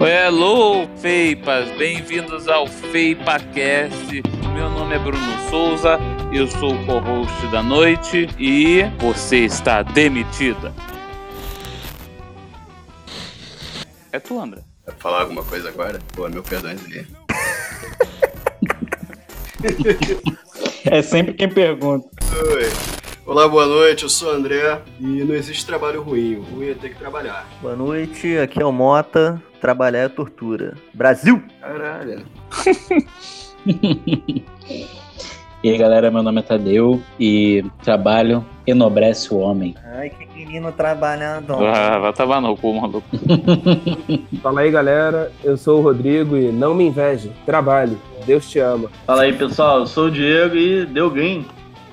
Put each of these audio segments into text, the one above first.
Hello, Feipas! Bem-vindos ao FeipaCast. Meu nome é Bruno Souza, eu sou o co-host da noite e você está demitida. É tu, André. Vai falar alguma coisa agora? Pô, meu perdão aí. É sempre quem pergunta. Olá, boa noite, eu sou o André e não existe trabalho ruim, o ruim é ter que trabalhar. Boa noite, aqui é o Mota. Trabalhar é tortura. Brasil! Caralho. E aí galera, meu nome é Tadeu e trabalho enobrece o homem. Ai, que menino trabalhador. Ah, vai tomar no cu, maluco. Fala aí, galera. Eu sou o Rodrigo e não me inveje. Trabalhe. Deus te ama. Fala aí, pessoal. Eu sou o Diego e deu game.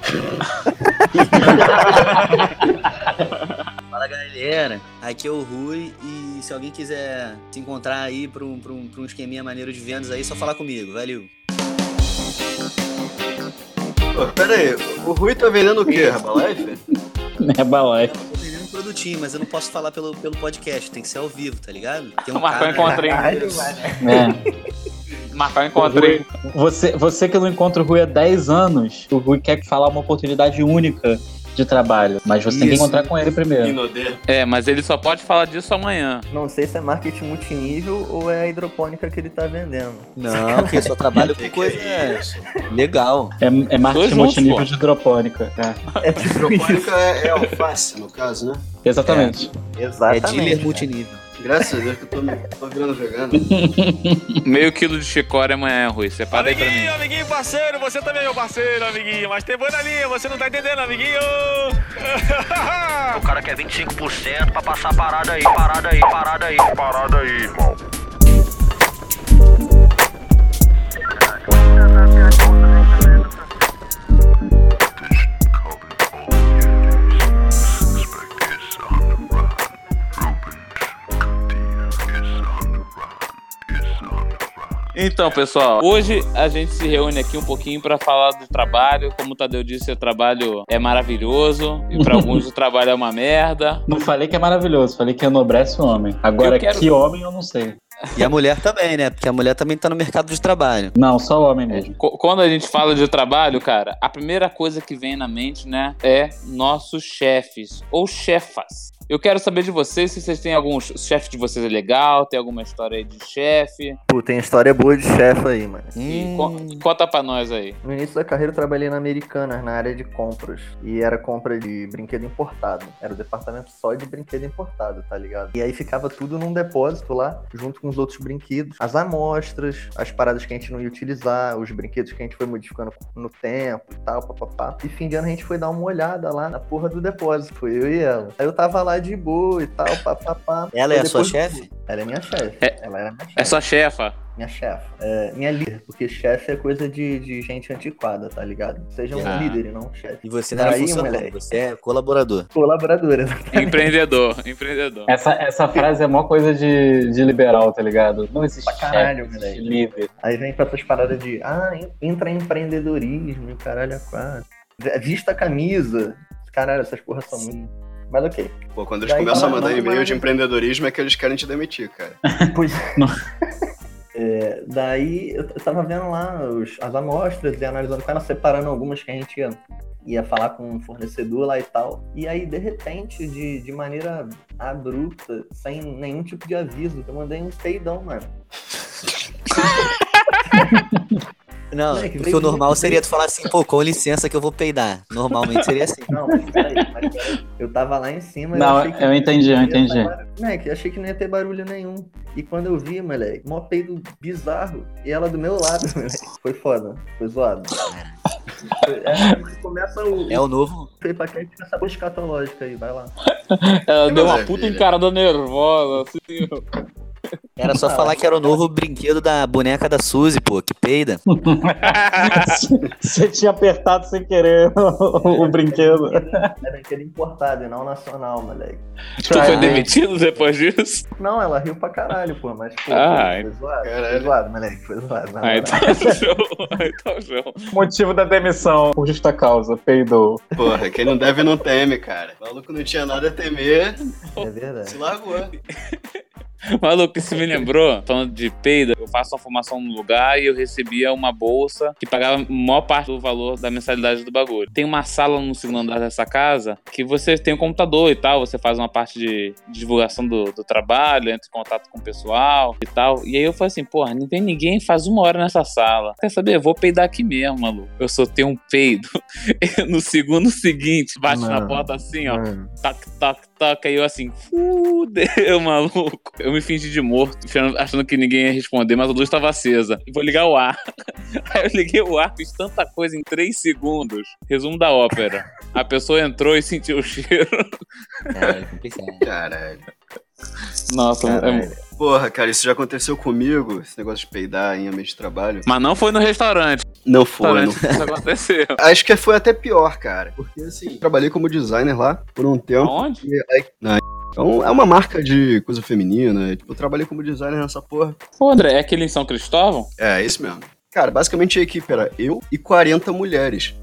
Fala galera, aqui é o Rui e se alguém quiser se encontrar aí pra um, pra um, pra um esqueminha maneiro de vendas aí, só falar comigo, valeu. Pô, pera aí, o Rui tá vendendo o quê? Herbalife? Herbalife. Eu tô vendendo um produtinho, mas eu não posso falar pelo, pelo podcast, tem que ser ao vivo, tá ligado? Tem um Marcou cara- encontro, hein? É. Marcou encontro, hein? Você, você que não encontra o Rui há 10 anos, o Rui quer falar uma oportunidade única de trabalho, mas você tem que Isso. encontrar com ele primeiro. É, mas ele só pode falar disso amanhã. Não sei se é marketing multinível ou é a hidropônica que ele tá vendendo. Não, porque eu só trabalho com coisa é isso? legal. É, é marketing juntos, multinível pô. de hidropônica. É, É tipo Hidropônica é, é alface, no caso, né? exatamente. É Exatamente. dealer cara. multinível. Graças a Deus que eu tô, tô virando vegano. Meio quilo de chicória amanhã, Rui. Separa aí pra mim. Amiguinho, amiguinho, parceiro, você também é meu parceiro, amiguinho. Mas tem boi na linha, você não tá entendendo, amiguinho. O cara quer 25% pra passar parada aí, parada aí, parada aí, parada aí, irmão. Então, pessoal, hoje a gente se reúne aqui um pouquinho pra falar do trabalho. Como o Tadeu disse, o trabalho é maravilhoso e pra alguns o trabalho é uma merda. Não falei que é maravilhoso, falei que enobrece o homem. Agora, quero- que homem eu não sei. E a mulher também, né? Porque a mulher também tá no mercado de trabalho. Não, só o homem mesmo. Quando a gente fala de trabalho, cara, a primeira coisa que vem na mente, né, é nossos chefes ou chefas. Eu quero saber de vocês se vocês têm algum o chefe de vocês é legal, tem alguma história aí de chefe. Pô, tem história boa de chefe aí, mano. E Hum, co- conta pra nós aí. No início da carreira eu trabalhei na Americanas, na área de compras. E era compra de brinquedo importado. Era o departamento só de brinquedo importado, tá ligado? E aí ficava tudo num depósito lá, junto com os outros brinquedos. As amostras, as paradas que a gente não ia utilizar, os brinquedos que a gente foi modificando no tempo e tal, papapá. E fim de ano a gente foi dar uma olhada lá na porra do depósito. Foi eu e ela. Aí eu tava lá de boa e tal, papapá. ela é a sua chefe? Ela é minha chefe. É- Ela era minha chefe É só chefa. minha chefe. É, minha líder, porque chefe é coisa de, de gente antiquada, tá ligado? Seja um Ah. líder e não um chefe. E você não era Daí, funcionário, moleque. você é colaborador. Colaboradora. Empreendedor, empreendedor. Essa, essa frase é uma coisa de, de liberal, tá ligado? Não existe Pra caralho, chefe, moleque. líder. Aí vem pra essas paradas de, ah, entra em empreendedorismo, e caralho, a quatro. Vista a camisa. Caralho, essas porras são muito. Mas ok. Pô, quando eles Daí, começam a não, mandar não, e-mail mas- de empreendedorismo é que eles querem te demitir, cara. Pois. Não. É, daí eu tava vendo lá os- as amostras e analisando com ela, separando algumas que a gente ia, ia falar com o fornecedor lá e tal. E aí, de repente, de, de maneira abrupta, sem nenhum tipo de aviso, eu mandei um peidão, mano. Não, Moleque, porque o normal seria tu falar assim, pô, com licença que eu vou peidar. Normalmente seria assim. Não, mas peraí, mas peraí. Eu tava lá em cima e Não, achei que eu entendi, eu entendi. Moleque, achei que não ia ter barulho nenhum. E quando eu vi, moleque, mó peido bizarro. E ela do meu lado, moleque. Foi foda, foi zoado. É, começa o, É o novo. Foi pra quem fica essa escatológica aí, vai lá. Ela deu uma puta encarada nervosa, assim. Era só falar que era o novo brinquedo da boneca da Suzy, pô, que peida. Você tinha apertado sem querer o, o brinquedo. É brinquedo importado e não nacional, moleque. Tu foi demitido depois disso? Não, ela riu pra caralho, pô, mas pô, Ah, foi, foi zoado. Foi zoado, moleque, foi zoado. Ah, então show. Então show. Motivo da demissão, por justa causa, peidou. Porra, quem não deve não teme, cara. O maluco não tinha nada a temer, É verdade. se largou. Maluco, isso me lembrou, falando de peido, eu faço uma formação no lugar e eu recebia uma bolsa que pagava a maior parte do valor da mensalidade do bagulho. Tem uma sala no segundo andar dessa casa que você tem um computador e tal, você faz uma parte de divulgação do, do trabalho, entra em contato com o pessoal e tal. E aí eu falei assim, porra, não tem ninguém faz uma hora nessa sala. Quer saber? Eu vou peidar aqui mesmo, maluco. Eu soltei um peido. no segundo seguinte, bate na Mano, porta assim, ó. Mano, Tac, tac, tac. Aí eu assim, fudeu, maluco. Eu me fingi de morto, achando- que ninguém ia responder, mas a luz estava acesa. Vou ligar o ar. Aí eu liguei o ar, fiz tanta coisa em três segundos. Resumo da ópera. A pessoa entrou e sentiu o cheiro. Cara, é complicado. Caralho. Nossa, é- caralho. Porra, cara, isso já aconteceu comigo, esse negócio de peidar em ambiente de trabalho. mas não foi no restaurante. Não foi, não restaurante isso aconteceu. Acho que foi até pior, cara. Porque assim, trabalhei como designer lá por um tempo. Aonde? Então, é uma marca de coisa feminina. Tipo, eu trabalhei como designer nessa porra. Pô, André, é aquele em São Cristóvão? É, isso mesmo. Cara, basicamente a equipe era eu e 40 mulheres.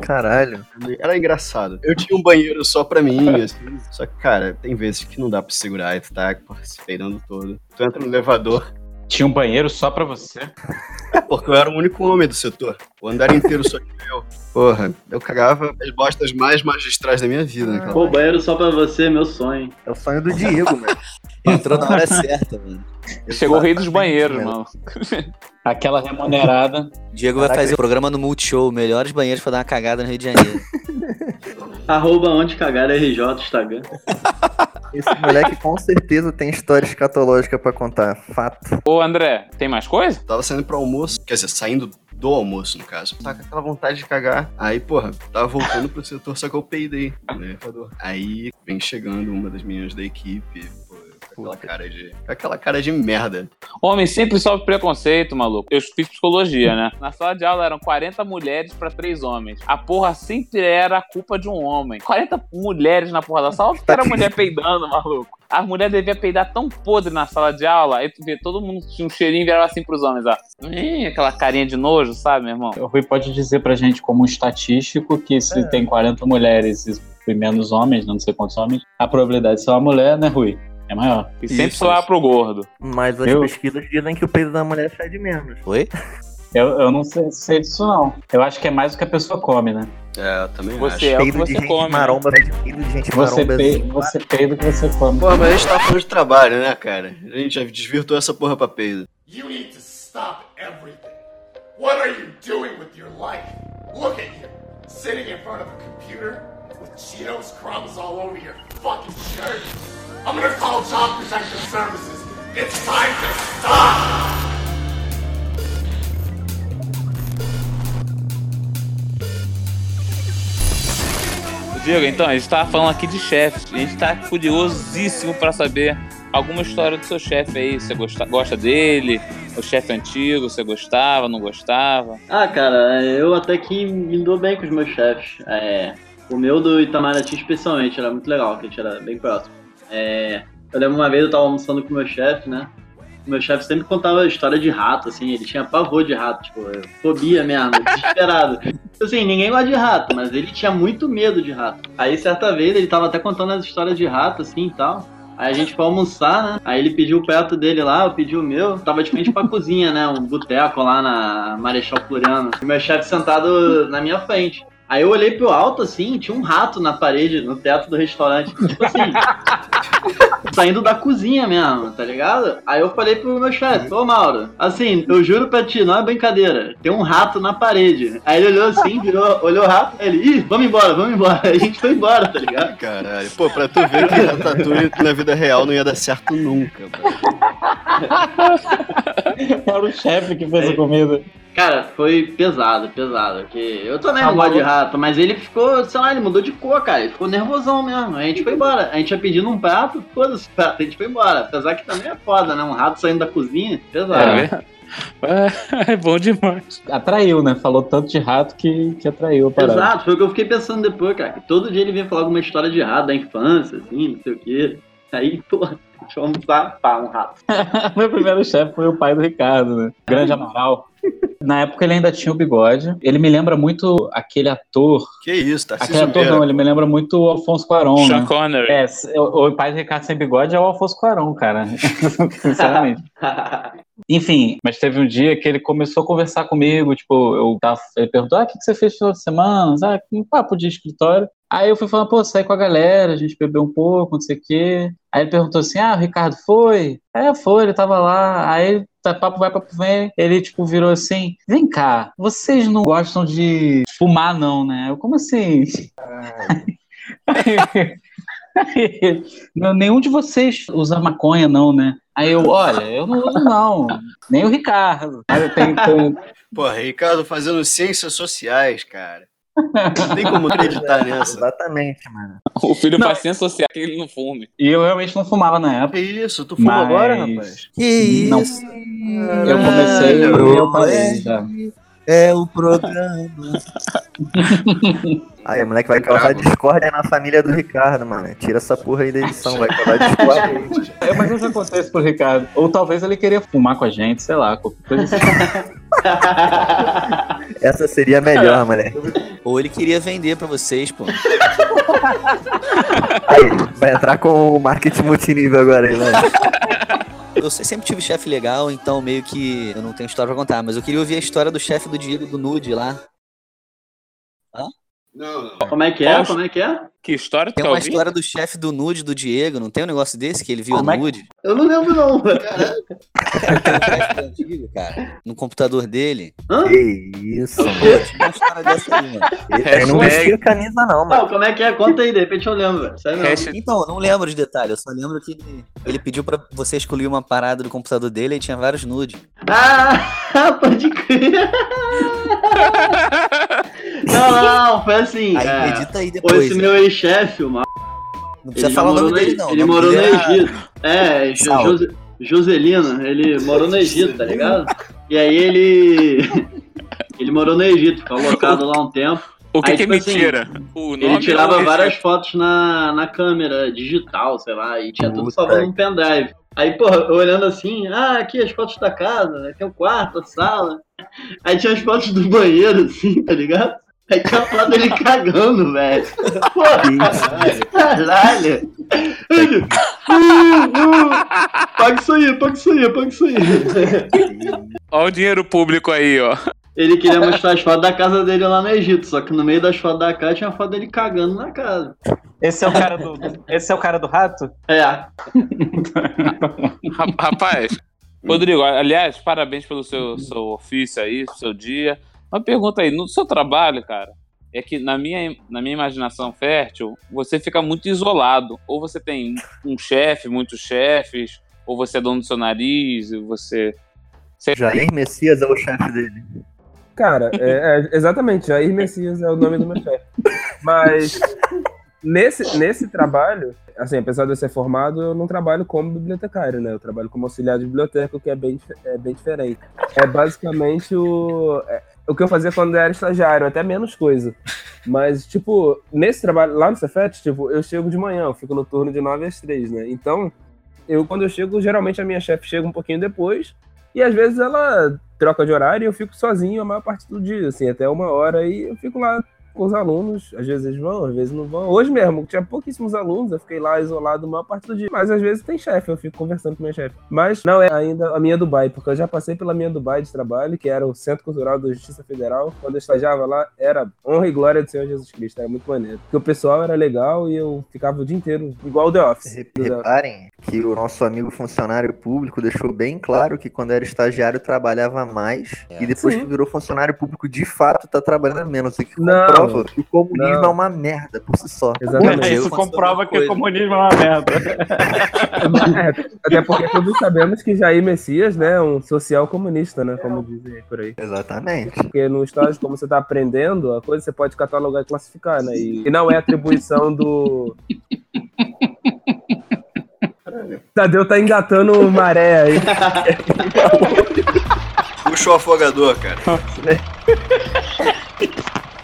Caralho. Era engraçado. Eu tinha um banheiro só pra mim, assim. Só que, cara, tem vezes que não dá pra segurar e tu tá peidando todo. Tu entra no elevador. Tinha um banheiro só pra você. É, porque eu era o único homem do setor. O andar inteiro só tinha eu. Porra, eu cagava as bostas mais magistrais da minha vida naquela Pô, banheiro só pra você, meu sonho. É o sonho do Diego, mano. Entrou na hora certa, mano. Chegou o rei dos banheiros, mano. mano. Aquela remunerada. Diego vai Caraca. fazer o programa no Multishow, melhores banheiros pra dar uma cagada no Rio de Janeiro. Arroba onde cagar RJ, Instagram. Esse moleque com certeza tem história escatológica pra contar. Fato. Ô, André, tem mais coisa? Tava saindo pro almoço, quer dizer, saindo do almoço, no caso. Tava com aquela vontade de cagar. Aí, porra, tava voltando pro setor, só que eu peidei no elevador. Aí vem chegando uma das meninas da equipe, aquela cara de. aquela cara de merda. Homem sempre sofre preconceito, maluco. Eu fiz psicologia, né? Na sala de aula eram 40 mulheres pra 3 homens. A porra sempre era a culpa de um homem. 40 mulheres na porra da sala, porque era mulher peidando, maluco. A mulher devia peidar tão podre na sala de aula, aí tu vê, todo mundo tinha um cheirinho e virava assim pros homens, ó. Ih, aquela carinha de nojo, sabe, meu irmão? O Rui pode dizer pra gente, como um estatístico, que se tem 40 mulheres e menos homens, não sei quantos homens, a probabilidade de ser uma mulher, né, Rui? É maior. E sempre Isso. soar pro gordo. Mas as Eu- pesquisas dizem que o peso da mulher fede menos. Oi? Eu, eu não sei, sei disso, não. Eu acho que é mais do que a pessoa come, né? É, eu também Você acho. é o que Peido de você gente come. né? maromba, peido de gente Você, maromba. pe, assim. você peida o que você come. Porra, mas a gente tava falando de trabalho, né, cara? A gente já desvirtuou essa porra pra peido. You need to stop everything. What are you doing with your life? Look at you, sitting in front of a computer Cheetos crumbs all over your fucking shirt. I'm gonna call Job Protection Services. It's time to stop! Diego, então, a gente tava falando aqui de chefes. A gente tá curiosíssimo pra saber alguma história do seu chefe aí. Você gosta, gosta dele? O chefe antigo, você gostava, não gostava? Ah, cara, eu até que me dou bem com os meus chefes. É, o meu do Itamaraty, especialmente, era muito legal, que a gente era bem próximo. É, eu lembro uma vez eu tava almoçando com o meu chefe, né? O meu chefe sempre contava história de rato, assim, ele tinha pavor de rato, tipo, fobia mesmo, desesperado. Assim, ninguém gosta de rato, mas ele tinha muito medo de rato. Aí, certa vez, ele tava até contando as histórias de rato, assim, e tal. Aí a gente foi almoçar, né? Aí ele pediu o prato dele lá, eu pedi o meu. Tava de frente pra cozinha, né? Um boteco lá na Marechal Floriano. E meu chefe sentado na minha frente. Aí eu olhei pro alto, assim, tinha um rato na parede, no teto do restaurante. Tipo assim, saindo da cozinha mesmo, tá ligado? Aí eu falei pro meu chefe, ô Mauro, assim, eu juro pra ti, não é brincadeira, tem um rato na parede. Aí ele olhou assim, virou, olhou o rato, aí ele, ih, vamos embora, vamos embora. Aí a gente foi embora, tá ligado? Caralho. Pô, pra tu ver que Ratatouille na vida real não ia dar certo nunca. mano. Era o chefe que fez a comida. Cara, foi pesado, pesado. Porque eu também Ah, não gosto de rato, mas ele ficou, sei lá, ele mudou de cor, cara. Ele ficou nervosão mesmo. A gente foi embora. A gente ia pedindo um prato, foda-se prato, a gente foi embora. Apesar que também é foda, né? Um rato saindo da cozinha, pesado. É, é, é bom demais. Atraiu, né? Falou tanto de rato que, que atraiu a parada. Exato, foi o que eu fiquei pensando depois, cara. Que todo dia ele vinha falar alguma história de rato da infância, assim, não sei o quê. Aí, pô, deixa eu almoçar, pá, um rato. Meu primeiro chefe foi o pai do Ricardo, né? Grande Amaral. Na época ele ainda tinha o bigode. Ele me lembra muito aquele ator. Que isso, tá Aquele ator não, ele me lembra muito o Alfonso Cuarón, Sean né? Connery. É, o, o pai de Ricardo sem bigode é o Alfonso Cuarón, cara. Sinceramente. Enfim, mas teve um dia que ele começou a conversar comigo, tipo, eu tava, ele perguntou, ah, o que, que você fez no final de semana? Ah, um papo de escritório. Aí eu fui falando, pô, saí com a galera, a gente bebeu um pouco, não sei o quê. Aí ele perguntou assim, ah, o Ricardo foi? É, foi, ele tava lá. Aí tá, papo vai, papo vem. Ele, tipo, virou assim, vem cá, vocês não gostam de fumar, não, né? Eu, como assim? Não, nenhum de vocês usa maconha, não, né? Aí eu, olha, eu não uso, não. Nem o Ricardo. Aí eu tenho, tenho- Porra, Ricardo fazendo ciências sociais, cara. Não tem como acreditar nessa. Exatamente, mano. O filho faz ciência social que ele não fume. E eu realmente não fumava na época. Que isso? Tu fuma Mas- agora, rapaz? Que Não. isso? Eu comecei e eu parei já. É o programa. Aí o moleque vai causar discórdia na família do Ricardo, mano. Tira essa porra aí da edição, vai causar discórdia. É, mas isso acontece pro Ricardo. Ou talvez ele queria fumar com a gente, sei lá, qualquer coisa assim. Essa seria a melhor, moleque. Ou ele queria vender pra vocês, pô. Aí, vai entrar com o marketing multinível agora aí, vai. Eu se- sempre tive chefe legal, então meio que eu não tenho história pra contar, mas eu queria ouvir a história do chefe do Diego do Nude lá. Não, não. Como é que é? Como é que é? Que história tu Tem uma ouvir? história do chefe do Nude do Diego, não tem um negócio desse que ele viu Como a é que- nude? Eu não lembro, não. Tem um chefe antigo, cara, no computador dele. Hã? Que isso, mano. tinha uma história dessa aí, mano. Ele não vestia camisa, não, mano. Não, como é que é? Conta aí, de repente eu lembro. velho. Então, eu não lembro de detalhes, eu só lembro que ele, ele pediu pra você escolher uma parada do computador dele e tinha vários nudes. Ah, pode crer. Não, não, foi assim. Aí é, edita aí Pô, depois. esse meu ex-chefe, o Mar- Não precisa ele falar o morou nome no- dele, não. Ele morou no Egito. É. Jose- Joselino, ele morou no Egito, tá ligado? E aí ele. Ele morou no Egito, ficou alocado lá um tempo. O que, Aí, que é tipo assim, mentira? o nome Ele tirava o várias fotos na, na câmera digital, sei lá, e tinha tudo salvado num pendrive. Aí, porra, eu olhando assim, ah, aqui as fotos da casa, né? tem o quarto, a sala. Aí tinha as fotos do banheiro, assim, tá ligado? Aí tinha a foto dele cagando, velho. Porra, caralho. Ele, uh, uh, paga isso aí, paga isso aí, paga isso aí. Olha o dinheiro público aí, ó. Ele queria mostrar as fotos da casa dele lá no Egito, só que no meio das fotos da casa tinha a foto dele cagando na casa. Esse é o cara do, esse é o cara do rato? É, Ra- Rapaz, Rodrigo, aliás, parabéns pelo seu, seu ofício aí, seu dia. Uma pergunta aí, no seu trabalho, cara, é que na minha, na minha imaginação fértil, você fica muito isolado. Ou você tem um chefe, muitos chefes, ou você é dono do seu nariz, e você. você Jair Messias é o chefe dele. Cara, é, é, exatamente, Jair Messias é o nome do meu chefe. Mas nesse, nesse trabalho, assim, apesar de eu ser formado, eu não trabalho como bibliotecário, né? Eu trabalho como auxiliar de biblioteca, o que é bem, é bem diferente. É basicamente o, é, o que eu fazia quando eu era estagiário, até menos coisa. Mas, tipo, nesse trabalho, lá no Cefet, tipo, eu chego de manhã, eu fico no turno de 9 às 3, né? Então, eu, quando eu chego, geralmente a minha chefe chega um pouquinho depois, e às vezes ela troca de horário e eu fico sozinho a maior parte do dia, assim, até uma hora, e eu fico lá com os alunos, às vezes eles vão, às vezes não vão. Hoje mesmo, tinha pouquíssimos alunos, eu fiquei lá isolado a maior parte do dia. Mas às vezes tem chefe, eu fico conversando com minha chefe. Mas não é ainda a minha Dubai, porque eu já passei pela minha Dubai de trabalho, que era o Centro Cultural da Justiça Federal. Quando eu estagiava lá, era honra e glória do Senhor Jesus Cristo, era muito maneiro. Porque o pessoal era legal e eu ficava o dia inteiro igual o The Office. Reparem que o nosso amigo funcionário público deixou bem claro que quando era estagiário trabalhava mais É. e depois Sim. que virou funcionário público de fato tá trabalhando menos. O que Não. Comprova que o comunismo Não. é uma merda por si só. Exatamente. Isso comprova que o comunismo é uma merda. Até porque todos sabemos que Jair Messias, né, é um social comunista, né, como dizem por aí. Exatamente. Porque no estágio, como você está aprendendo, a coisa você pode catalogar e classificar, né? E, e não é atribuição do. Tadeu tá engatando maré aí. Puxa o afogador, cara.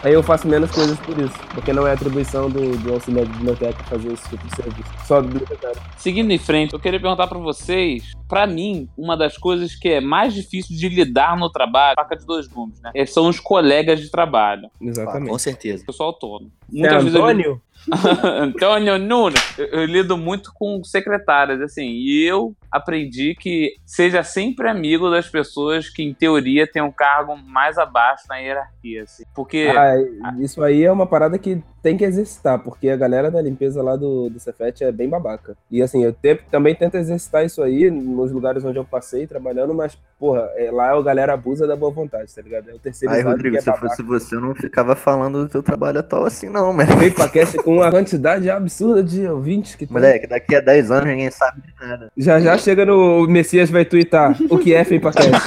Aí eu faço menos coisas por isso, porque não é atribuição do, do auxiliar de biblioteca fazer esse tipo de serviço. Só do bibliotecário. Seguindo em frente, eu queria perguntar pra vocês, pra mim, uma das coisas que é mais difícil de lidar no trabalho, faca de dois gumes, né? é- São os colegas de trabalho. Exatamente. Com certeza. Eu sou autônomo. É vezes eu Antônio? Antônio Nunes. Eu, eu lido muito com secretárias, assim, e eu aprendi que seja sempre amigo das pessoas que, em teoria, têm um cargo mais abaixo na hierarquia, assim. Porque. Ah, isso aí é uma parada que tem que exercitar, porque a galera da limpeza lá do, do Cefet é bem babaca. E assim, eu te- também tento exercitar isso aí nos lugares onde eu passei trabalhando, mas, porra, é, lá a galera abusa da boa vontade, tá ligado? É o terceiro Aí, Rodrigo, se eu fosse você, eu não ficava falando do teu trabalho atual assim, não, mano. Veio pra cast com uma quantidade absurda de ouvintes que tem. Moleque, daqui a 10 anos ninguém sabe de nada. Já já chega no o Messias vai twittar o que é FEIPACast.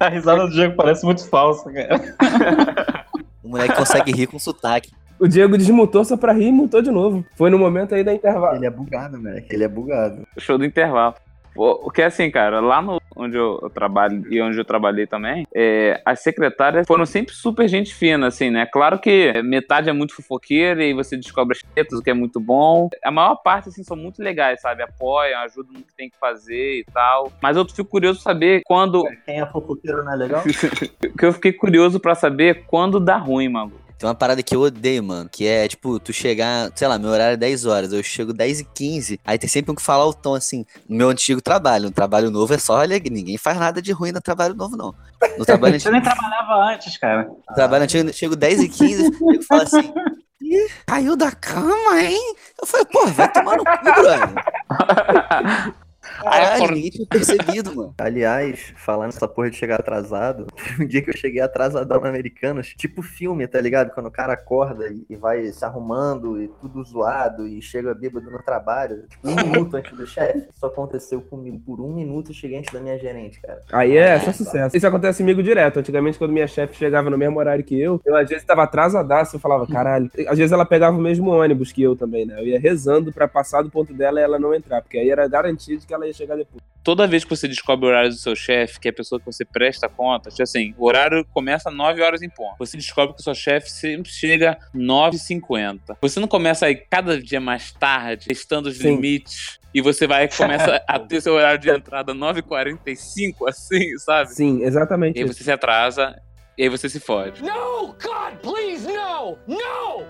A risada do Diego parece muito falsa, cara. O moleque consegue rir com sotaque. O Diego desmutou só pra rir e mutou de novo. Foi no momento aí da intervalo. Ele é bugado, moleque. Ele é bugado. Show do intervalo. O o que é assim, cara, lá no onde eu trabalho e onde eu trabalhei também, é, as secretárias foram sempre super gente fina, assim, né? Claro que metade é muito fofoqueira e você descobre as tretas, o que é muito bom. A maior parte, assim, são muito legais, sabe? Apoiam, ajudam no que tem que fazer e tal. Mas eu fico curioso saber quando. Quem é fofoqueiro não é legal? que eu fiquei curioso pra saber quando dá ruim, mano. Tem uma parada que eu odeio, mano, que é, tipo, tu chegar, sei lá, meu horário é 10 horas, eu chego 10 e 15, aí tem sempre um que falar o tom, assim, no meu antigo trabalho, no trabalho novo é só alegria, ninguém faz nada de ruim no trabalho novo, não. No trabalho antigo, nem trabalhava antes, cara. no trabalho antigo eu chego 10 e 15, eu falo assim, Ih, caiu da cama, hein? Eu falei, pô, vai tomar no cu, brother. Caralho, ninguém tinha percebido, mano. Aliás, falando essa porra de chegar atrasado, teve um dia que eu cheguei atrasadão na Americanas, tipo filme, tá ligado? Quando o cara acorda e, e vai se arrumando e tudo zoado e chega bêbado no trabalho, tipo um minuto antes do chefe. Isso aconteceu comigo por um minuto, eu cheguei antes da minha gerente, cara. Aí é só sucesso. Isso acontece comigo direto. Antigamente, quando minha chefe chegava no mesmo horário que eu, eu às vezes tava atrasadaço, eu falava, caralho. Às vezes ela pegava o mesmo ônibus que eu também, né? Eu ia rezando pra passar do ponto dela e ela não entrar, porque aí era garantido que ela ia chegar depois. Toda vez que você descobre o horário do seu chefe, que é a pessoa que você presta conta, tipo assim, o horário começa 9 horas em ponto. Você descobre que o seu chefe sempre chega 9h50. Você não começa a ir cada dia mais tarde, testando os Sim. limites. E você vai começa a ter seu horário de entrada 9h45, assim, sabe? Sim, exatamente. E aí você se atrasa, e aí você se fode. No, God, please, no! No!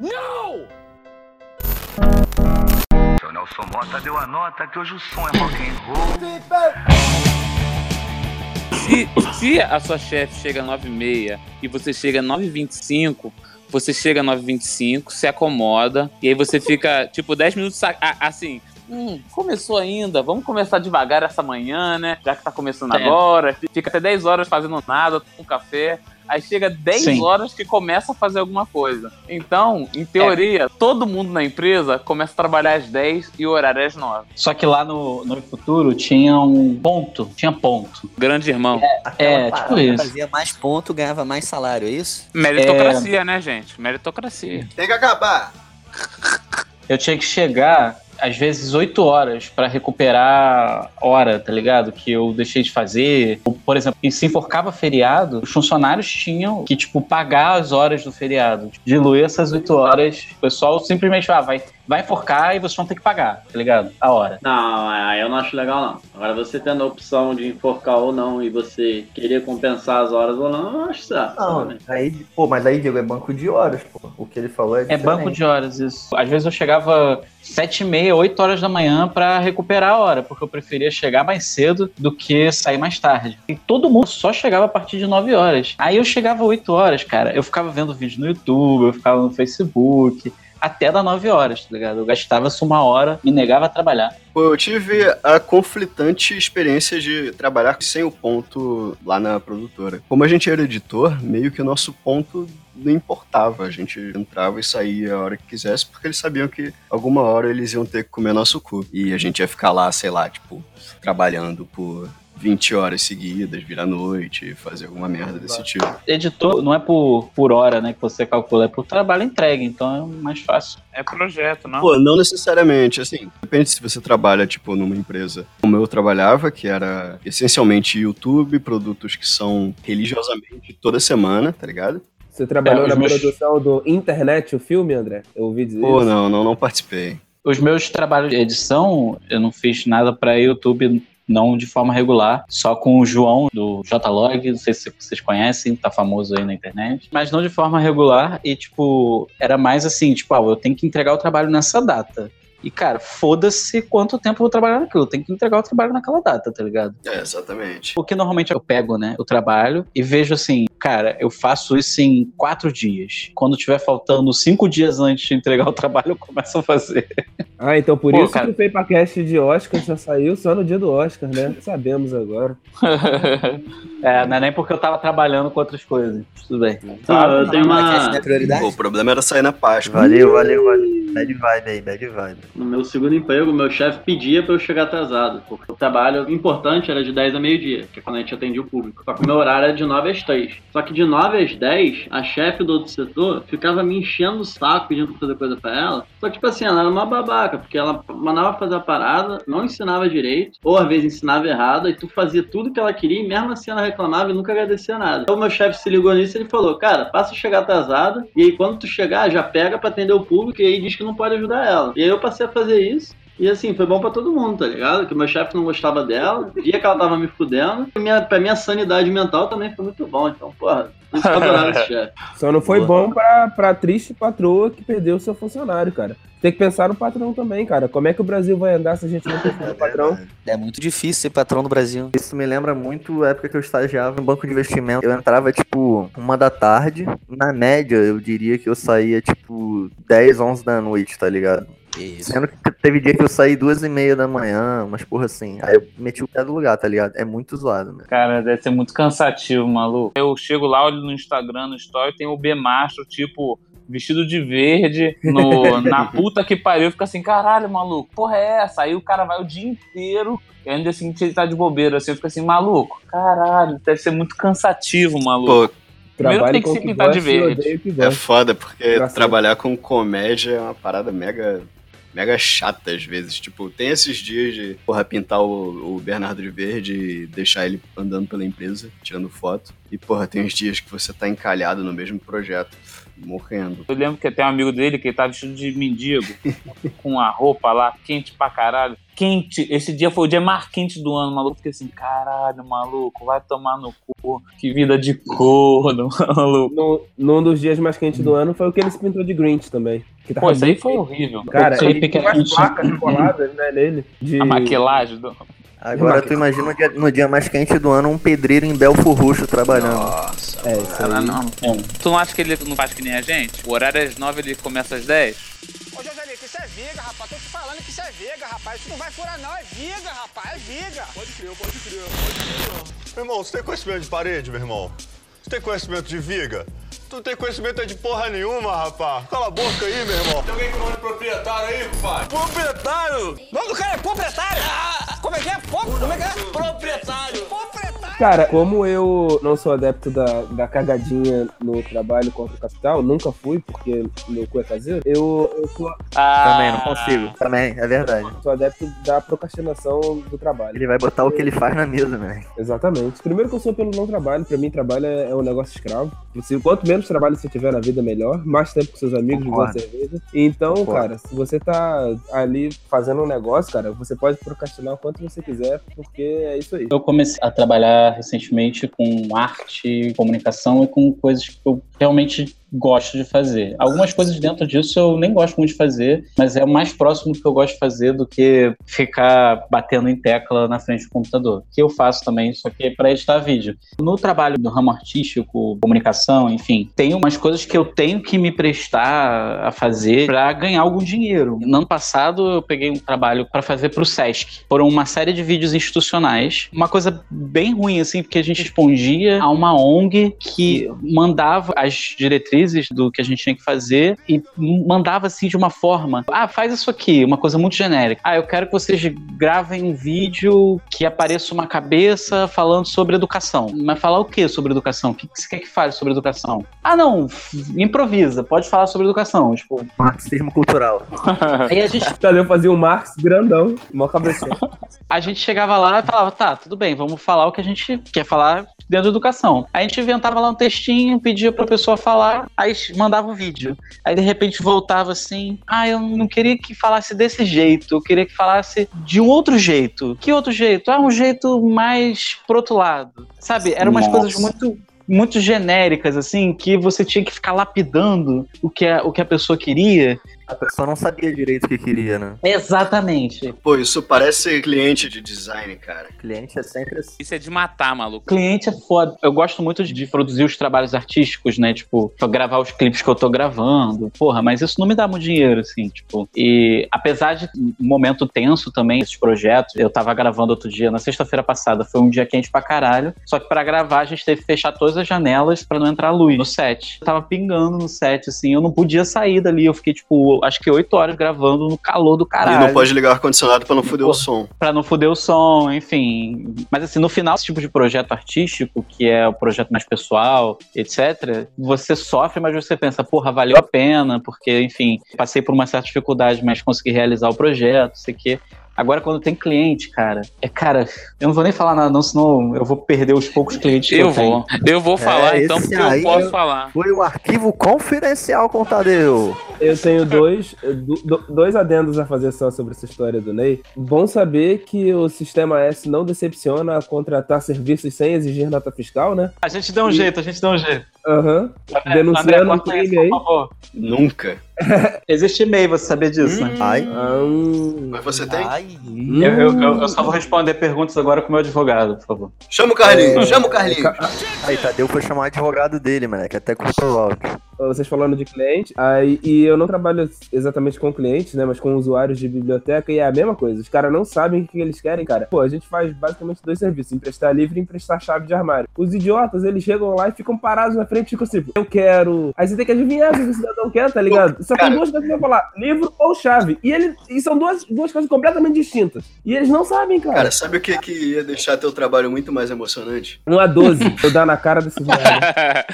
No! Seu Nelson Mota deu a nota que hoje o som é rock and roll. Se, se a sua chefe chega 9h30 e você chega 9h25, você chega 9h25, se acomoda, e aí você fica, tipo, 10 minutos assim. Hum, começou ainda, vamos começar devagar essa manhã, né? Já que tá começando É. agora. Fica até 10 horas fazendo nada, toma um café. Aí chega 10 Sim. horas que começa a fazer alguma coisa. Então, em teoria, todo mundo na empresa começa a trabalhar às 10 e o horário é às 9. Só que lá no, no futuro tinha um ponto. Tinha ponto. Grande irmão. É, tipo isso. Fazia mais ponto, ganhava mais salário, é isso? Meritocracia, né, gente? Meritocracia. Tem que acabar. Eu tinha que chegar, às vezes, 8 horas pra recuperar hora, tá ligado? Que eu deixei de fazer. Por exemplo, se enforcava feriado, os funcionários tinham que, tipo, pagar as horas do feriado. Tipo, diluir essas 8 horas. O pessoal simplesmente, ah, vai, vai enforcar e vocês vão ter que pagar, tá ligado? A hora. Não, aí eu não acho legal não. Agora você tendo a opção de enforcar ou não e você querer compensar as horas ou não, eu acho certo. Não, também. aí, pô, mas aí, Diego, é banco de horas, pô. O que ele falou é É diferente. banco de horas, isso. Às vezes eu chegava sete e meia, 8 horas da manhã pra recuperar a hora, porque eu preferia chegar mais cedo do que sair mais tarde. E todo mundo só chegava a partir de 9 horas. Aí eu chegava 8 horas, cara. Eu ficava vendo vídeo no YouTube, eu ficava no Facebook. Até dar 9 horas, tá ligado? Eu gastava-se uma hora, me negava a trabalhar. Pô, eu tive a conflitante experiência de trabalhar sem o ponto lá na produtora. Como a gente era editor, meio que o nosso ponto não importava. A gente entrava e saía a hora que quisesse, porque eles sabiam que alguma hora eles iam ter que comer nosso cu. E a gente ia ficar lá, sei lá, tipo, trabalhando por 20 horas seguidas, virar noite, fazer alguma merda desse tipo. Editor não é por, por hora, né, que você calcula, é por trabalho entregue, então é mais fácil. É projeto, não? Pô, não necessariamente, assim, depende se você trabalha, tipo, numa empresa como eu trabalhava, que era essencialmente YouTube, produtos que são religiosamente toda semana, tá ligado? Você trabalhou É, na meus- produção do Internet, o filme, André? Eu ouvi dizer Pô, isso. não, não, não participei. Os meus trabalhos de edição, eu não fiz nada para YouTube, não de forma regular, só com o João do Jlog, não sei se vocês conhecem, tá famoso aí na internet, mas não de forma regular e tipo, era mais assim, tipo, ah, eu tenho que entregar o trabalho nessa data. E, cara, foda-se quanto tempo eu vou trabalhar naquilo. Eu tenho que entregar o trabalho naquela data, tá ligado? É, exatamente. Porque normalmente eu pego, né, o trabalho e vejo assim, cara, eu faço isso em quatro dias. Quando tiver faltando cinco dias antes de entregar o trabalho, eu começo a fazer. Ah, então por Pô, isso cara. que o PapaCast de Oscar já saiu só no dia do Oscar, né? Sabemos agora. É, não é nem porque eu tava trabalhando com outras coisas. Tudo bem. Ah, eu tenho uma. não é o problema era sair na Páscoa. Valeu, valeu, valeu. Bad vibe aí, bad vibe. No meu segundo emprego, meu chefe pedia pra eu chegar atrasado, porque o trabalho importante era de 10 a meio-dia, que é quando a gente atendia o público. Só que o meu horário era de 9 às 3. Só que de 9 às 10, a chefe do outro setor ficava me enchendo o saco pedindo pra fazer coisa pra ela. Só que, tipo assim, ela era uma babaca, porque ela mandava fazer a parada, não ensinava direito, ou às vezes ensinava errado, e tu fazia tudo que ela queria, e mesmo assim ela reclamava e nunca agradecia nada. Então meu chefe se ligou nisso e ele falou, cara, passa a chegar atrasado, e aí quando tu chegar, já pega pra atender o público, e aí diz que não pode ajudar ela. E aí eu passei a fazer isso, e assim, foi bom pra todo mundo, tá ligado? Que o meu chefe não gostava dela, via que ela tava me fudendo, e minha, pra minha sanidade mental também foi muito bom. Então, porra. Só não foi Boa. bom pra, pra triste patroa que perdeu o seu funcionário, cara. Tem que pensar no patrão também, cara. Como é que o Brasil vai andar se a gente não pensar no patrão? É muito difícil ser patrão no Brasil. Isso me lembra muito a época que eu estagiava no banco de investimento. Eu entrava, tipo, uma da tarde. Na média, eu diria que eu saía, tipo, 10, 11 da noite, tá ligado? Que isso. Sendo que teve dia que eu saí duas e meia da manhã, umas porra assim. Aí eu meti o pé do lugar, tá ligado? É muito zoado, né? Cara, deve ser muito cansativo, maluco. Eu chego lá, olho no Instagram, no story, tem o B macho, tipo, vestido de verde, no, na puta que pariu, fica assim, caralho, maluco, porra é essa? Aí o cara vai o dia inteiro, e ainda assim ele tá de bobeira, assim, fica assim, maluco, caralho, deve ser muito cansativo, maluco. Pô, Primeiro Trabalho tem que com se pintar de verde. é foda, porque Engraçado. trabalhar com comédia é uma parada mega. Mega chata às vezes. Tipo, tem esses dias de, porra, pintar o, o Bernardo de Verde e deixar ele andando pela empresa, tirando foto. E, porra, tem uns dias que você tá encalhado no mesmo projeto, morrendo. Eu lembro que tem um amigo dele que ele tava vestido de mendigo, com a roupa lá, quente pra caralho. Quente, esse dia foi o dia mais quente do ano, maluco. Fiquei assim, caralho, maluco, vai tomar no cu. Que vida de corno, maluco. No, num dos dias mais quentes do ano foi o que ele se pintou de Grinch também. Que tava Pô, isso aí foi horrível. Cara, ele a umas placas coladas né, nele. De... A maquilagem do. Agora tu imagina no dia, no dia mais quente do ano um pedreiro em Belfor Roxo trabalhando. Nossa. É, isso aí. não. Tu não acha que ele não faz que nem a gente? O horário é às 9, ele começa às 10? Ô, Joselico, isso é viga, rapaz. Tô te falando que isso é viga, rapaz. Isso não vai furar, não. É viga, rapaz. É viga. Pode crer, pode crer, pode crer. Meu irmão, você tem conhecimento de parede, meu irmão? Você tem conhecimento de viga? Tu não tem conhecimento de porra nenhuma, rapaz. Cala a boca aí, meu irmão. Tem alguém que nome de proprietário aí, pai? Proprietário? O nome do cara é proprietário. Como é que é? Pô, como é que é? Proprietário. Proprietário. Cara, como eu não sou adepto da, da cagadinha no trabalho contra o capital, nunca fui, porque meu cu é caseiro, eu, eu sou, Ah, Também, não consigo. Também, é verdade. sou adepto da procrastinação do trabalho. Ele vai botar o que ele faz na mesa, né? Exatamente. Primeiro que eu sou pelo não trabalho, pra mim trabalho é, é um negócio escravo. Se, quanto menos trabalho você tiver na vida, melhor. Mais tempo com seus amigos, Concordo. cerveja. Então, Concordo. cara, se você tá ali fazendo um negócio, cara, você pode procrastinar o quanto você quiser, porque é isso aí. Eu comecei a trabalhar recentemente com arte, comunicação e com coisas que eu realmente gosto de fazer. Algumas coisas dentro disso eu nem gosto muito de fazer, mas é o mais próximo que eu gosto de fazer do que ficar batendo em tecla na frente do computador. Que eu faço também, só que é para editar vídeo. No trabalho do ramo artístico, comunicação, enfim, tem umas coisas que eu tenho que me prestar a fazer para ganhar algum dinheiro. No ano passado eu peguei um trabalho para fazer para o SESC. Foram uma série de vídeos institucionais. Uma coisa bem ruim assim, porque a gente respondia a uma ONG que mandava as diretrizes diretrizes do que a gente tinha que fazer e mandava assim de uma forma. Ah, faz isso aqui, uma coisa muito genérica. Ah, eu quero que vocês gravem um vídeo que apareça uma cabeça falando sobre educação. Mas falar o que sobre educação? O que você quer que fale sobre educação? Ah, não, improvisa, pode falar sobre educação. Tipo, marxismo cultural. Aí a gente. Tadeu fazia um Marx grandão, mó cabeça. a gente chegava lá e falava, tá, tudo bem, vamos falar o que a gente quer falar dentro da educação. Aí a gente inventava lá um textinho, pedia pra pessoa falar, aí mandava o vídeo. Aí de repente voltava assim, ah, eu não queria que falasse desse jeito, eu queria que falasse de um outro jeito. Que outro jeito? Ah, um jeito mais pro outro lado. Sabe? Eram umas Nossa. coisas muito muito genéricas assim que você tinha que ficar lapidando o que a, o que a pessoa queria A pessoa não sabia direito o que queria, né? exatamente Pô, isso parece cliente de design, cara. Cliente é sempre assim. Isso é de matar, maluco. cliente é foda. Eu gosto muito de produzir os trabalhos artísticos, né? Tipo, gravar os clipes que eu tô gravando. Porra, mas isso não me dá muito dinheiro, assim, tipo. E apesar de um momento tenso também, esses projetos, eu tava gravando outro dia, na sexta-feira passada, foi um dia quente pra caralho. Só que pra gravar a gente teve que fechar todas as janelas pra não entrar luz no set. Eu tava pingando no set, assim, eu não podia sair dali. Eu fiquei, tipo, acho que oito horas gravando no calor do caralho E não pode ligar o ar-condicionado pra não foder o som. Pra não foder o som, enfim. Mas assim, no final, esse tipo de projeto artístico, que é o projeto mais pessoal, etc., você sofre, mas você pensa, porra, valeu a pena, porque, enfim, passei por uma certa dificuldade, mas consegui realizar o projeto, sei que. Agora, quando tem cliente, cara, é cara, eu não vou nem falar nada, não, senão eu vou perder os poucos clientes que eu, Eu vou. Eu vou falar É, então, porque eu posso eu- falar. Foi o arquivo confidencial com o Tadeu. Eu tenho dois, do- do- dois adendos a fazer só sobre essa história do Ney. Bom saber que o Sistema S não decepciona a contratar serviços sem exigir nota fiscal, né? A gente deu um jeito, a gente deu um jeito. Aham. André, Denunciando um crime aí. Nunca. Existe e-mail, você sabia disso, né? Ai, hum. Mas você tem? Ai, Eu, eu- eu- eu só vou responder perguntas agora com o meu advogado, por favor. Chama o Carlinhos, chama o Carlinhos. aí, Tadeu foi chamar o advogado dele, moleque. Até cortou o áudio. Vocês falando de cliente, aí, e eu não trabalho exatamente com clientes, né, mas com usuários de biblioteca, e é a mesma coisa. Os caras não sabem o que eles querem, cara. Pô, a gente faz basicamente dois serviços, emprestar livro e emprestar chave de armário. Os idiotas, eles chegam lá e ficam parados na frente e ficam assim, eu quero... Aí você tem que adivinhar o que o cidadão quer, tá ligado? Só tem duas coisas que eu vou falar, livro ou chave. E, ele, e são duas, duas coisas completamente distintas. E eles não sabem, cara. Cara, sabe o que, que ia deixar teu trabalho muito mais emocionante? Não há 12, eu dar na cara desses viados.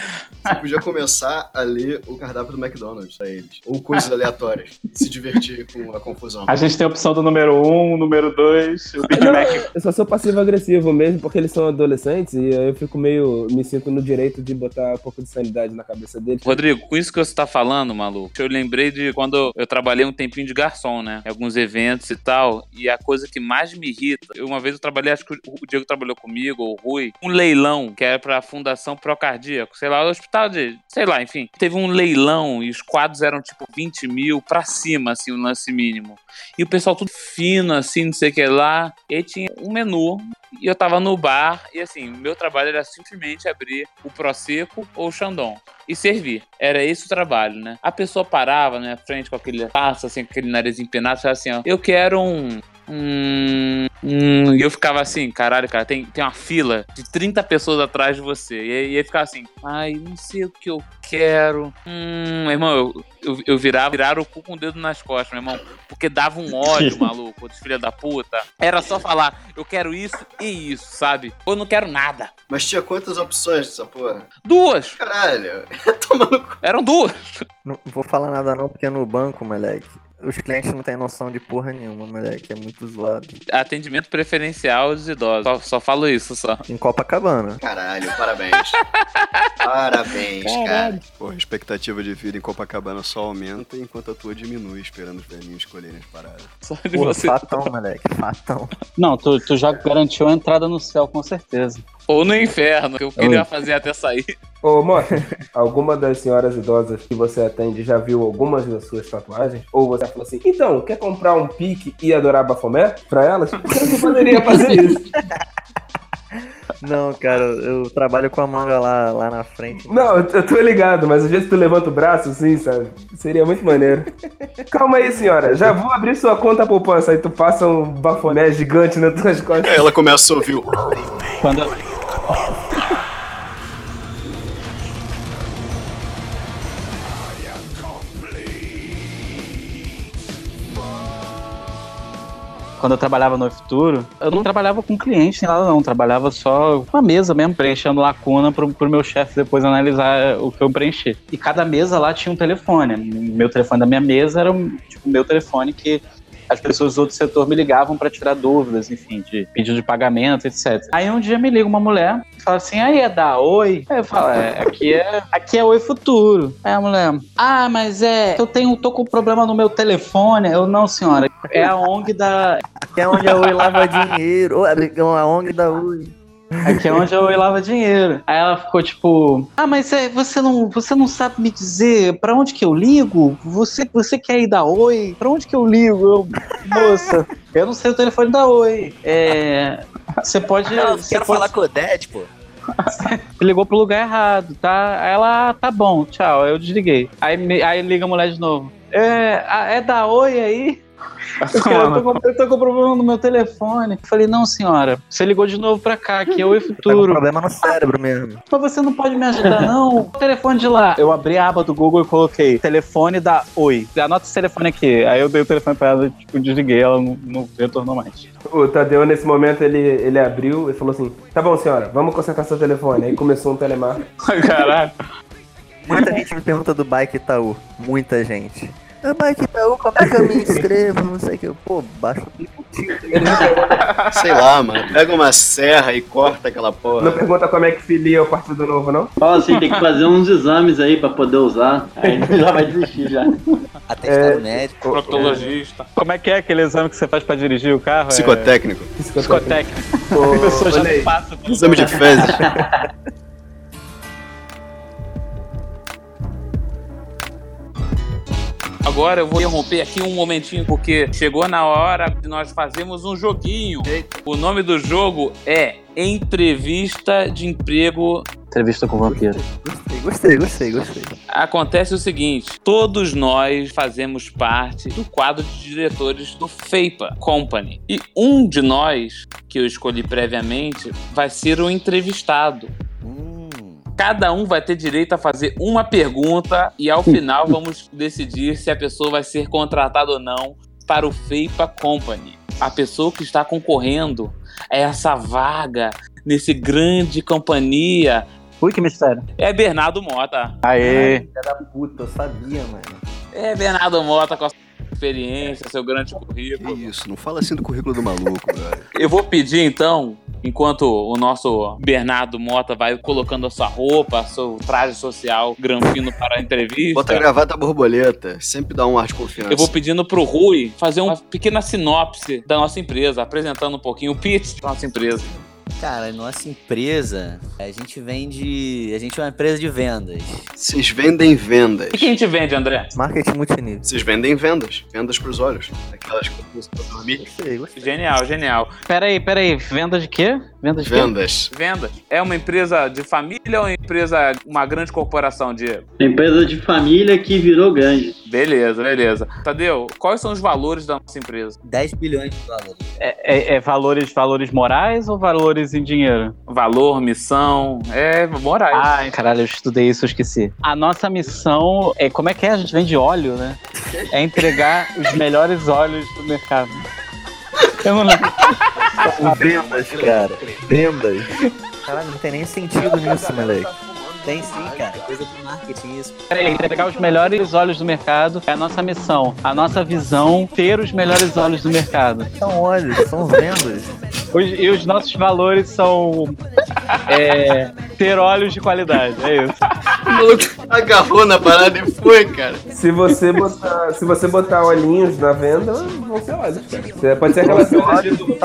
Você podia começar a ler o cardápio do McDonald's pra eles. Ou coisas aleatórias. se divertir com a confusão. A gente tem a opção do número 1, um, número 2, o Big Mac. eu só sou passivo-agressivo mesmo, porque eles são adolescentes e aí eu fico meio. me sinto no direito de botar um pouco de sanidade na cabeça deles. Rodrigo, com isso que você tá falando, maluco, eu lembrei de quando eu trabalhei um tempinho de garçom, né? Em alguns eventos e tal. E a coisa que mais me irrita, eu, uma vez eu trabalhei, acho que o Diego trabalhou comigo, ou o Rui, um leilão que era pra Fundação Procardíaco, sei lá, o hospital de. sei lá, enfim. Teve um leilão e os quadros eram tipo 20 mil pra cima, assim, o lance mínimo. E o pessoal tudo fino, assim, não sei o que lá. E aí tinha um menu e eu tava no bar e assim, meu trabalho era simplesmente abrir o Prosecco ou o Chandon e servir. Era esse o trabalho, né? A pessoa parava na minha frente com aquele passo, assim, com aquele nariz empenado, falava assim, ó, eu quero um... Hum, hum, e eu ficava assim, caralho, cara, tem, tem uma fila de 30 pessoas atrás de você. E aí, e aí ficava assim, ai, não sei o que eu quero. Hum, meu irmão, eu, eu, eu virava, virava o cu com o dedo nas costas, meu irmão. Porque dava um ódio, maluco, de filha da puta. Era só falar, eu quero isso e isso, sabe? Eu não quero nada. Mas tinha quantas opções dessa porra? Duas! Caralho. Toma no cu. Eram duas! Não vou falar nada não, porque no banco, moleque, os clientes não têm noção de porra nenhuma, moleque. É muito zoado. Atendimento preferencial aos idosos. Só, só falo isso, só. Em Copacabana. Caralho, parabéns. parabéns, cara. Pô, a expectativa de vida em Copacabana só aumenta enquanto a tua diminui, esperando os velhinhos escolherem as paradas. Só de Porra, você. fatão, moleque. Fatão. Não, tu, tu já garantiu a entrada no céu, com certeza. Ou no inferno, que eu queria fazer até sair. Ô, Mota, alguma das senhoras idosas que você atende já viu algumas das suas tatuagens? Ou você falou assim, então, quer comprar um pique e adorar bafomé pra elas? Você poderia fazer isso. Não, cara, eu trabalho com a manga lá, lá na frente. Não, eu eu tô ligado, mas às vezes tu levanta o braço assim, sabe? Seria muito maneiro. Calma aí, senhora. Já vou abrir sua conta poupança. Aí tu passa um bafoné gigante nas tuas costas. Ela começa a ouvir o... Quando, quando eu trabalhava no Futuro, eu não trabalhava com cliente nem nada, não. Trabalhava só com a mesa mesmo, preenchendo lacuna pro, pro meu chefe depois analisar o que eu preenchi. E cada mesa lá tinha um telefone. Meu telefone da minha mesa era tipo, o meu telefone que as pessoas do outro setor me ligavam para tirar dúvidas, enfim, de pedido de pagamento, etc. Aí um dia me liga uma mulher e fala assim: aí é da Oi? Aí eu falo: é, aqui é, aqui é Oi Futuro. Aí a mulher: ah, mas é, eu tenho, tô com problema no meu telefone. Eu, não, senhora, é a ONG da. É onde a Oi lava dinheiro. Amigão, a ONG da Oi. Aqui é onde eu lava dinheiro. Aí ela ficou tipo: Ah, mas é, você não, você não sabe me dizer pra onde que eu ligo? Você, você quer ir da Oi? Pra onde que eu ligo? Eu, moça, eu não sei o telefone da Oi. É. Você pode. Eu quero pode- falar com o Dad, pô. ligou pro lugar errado, tá? Aí ela, ah, tá bom, tchau. Eu desliguei. Aí, aí liga a mulher de novo. É, é da Oi aí? Porque eu, tô com, eu tô com problema no meu telefone. Eu falei, não, senhora, você ligou de novo pra cá, que é Tá com Futuro. problema no cérebro mesmo. Mas você não pode me ajudar, não? O telefone de lá. Eu abri a aba do Google e coloquei telefone da Oi. Anota esse telefone aqui. Aí eu dei o telefone pra ela, tipo, desliguei, ela não, não retornou mais. O Tadeu, nesse momento, ele, ele abriu e falou assim: Tá bom, senhora, vamos consertar seu telefone. Aí começou um telemarketing. Caralho. Muita gente me pergunta do Bike Itaú. Muita gente. Ah, Bike Itaú, como é que eu me inscrevo? Não sei o que. Pô, baixa o aplicativo. Sei lá, mano. Pega uma serra e corta aquela Não porra. pergunta como é que filia o Partido Novo, não? Fala assim, tem que fazer uns exames aí pra poder usar. Aí já vai desistir já. Atestado É. médico. Proctologista. Como é que é aquele exame que você faz pra dirigir o carro? Psicotécnico. É... Psicotécnico. Ô, A pessoa já olha aí. não passa. por- Exame de fezes. Agora eu vou interromper aqui um momentinho, porque chegou na hora de nós fazermos um joguinho. O nome do jogo é Entrevista de Emprego. Entrevista com o vampiro. Gostei, gostei, gostei, gostei. Acontece o seguinte: todos nós fazemos parte do quadro de diretores do FEIPA Company. E um de nós, que eu escolhi previamente, vai ser o entrevistado. Hum. Cada um vai ter direito a fazer uma pergunta e ao final vamos decidir se a pessoa vai ser contratada ou não para o FEIPA Company. A pessoa que está concorrendo a essa vaga nesse grande companhia Ui, que mistério. é Bernardo Mota. Aê. Filha da puta, eu sabia, mano. É Bernardo Mota com a sua experiência, seu grande Que currículo. isso, não fala assim do currículo do maluco, velho. Eu vou pedir então, enquanto o nosso Bernardo Mota vai colocando a sua roupa, seu traje social granfino para a entrevista. Bota a gravata borboleta, sempre dá um ar de confiança. Eu vou pedindo pro Rui fazer uma pequena sinopse da nossa empresa, apresentando um pouquinho o pitch da nossa empresa. Cara, nossa empresa, a gente vende. A gente é uma empresa de vendas. Vocês vendem vendas. O que a gente vende, André? Marketing multinível. Vocês vendem vendas. Vendas pros olhos. Aquelas coisas pra dormir. Gostei, gostei. Genial, genial. Peraí, peraí. Venda de quê? Venda de quê? Vendas. Vendas. É uma empresa de família ou uma empresa, uma grande corporação, Diego? Empresa de família que virou grande. Beleza, beleza. Tadeu, quais são os valores da nossa empresa? 10 bilhões de dólares. É, é- é valores, valores morais ou valores em dinheiro? Valor, missão, é morais. Ai, caralho, eu estudei isso, eu esqueci. A nossa missão é. Como é que é? A gente vende óleo, né? É entregar os melhores óleos do mercado. Eu não lembro. Vendas, cara. Vendas. Caralho, não tem nem sentido nisso, moleque. Tem sim, cara. Coisa do marketing isso. Peraí, entregar os melhores óleos do mercado é a nossa missão. A nossa visão, ter os melhores óleos do mercado. São olhos, são vendas. Os- e os nossos valores são. é, ter óleos de qualidade, é isso. O maluco agarrou na parada e foi, cara. Se você botar, se você botar olhinhos na venda, vão ser olhos, cara. Você- Pode ser aquelas vendas de dormir,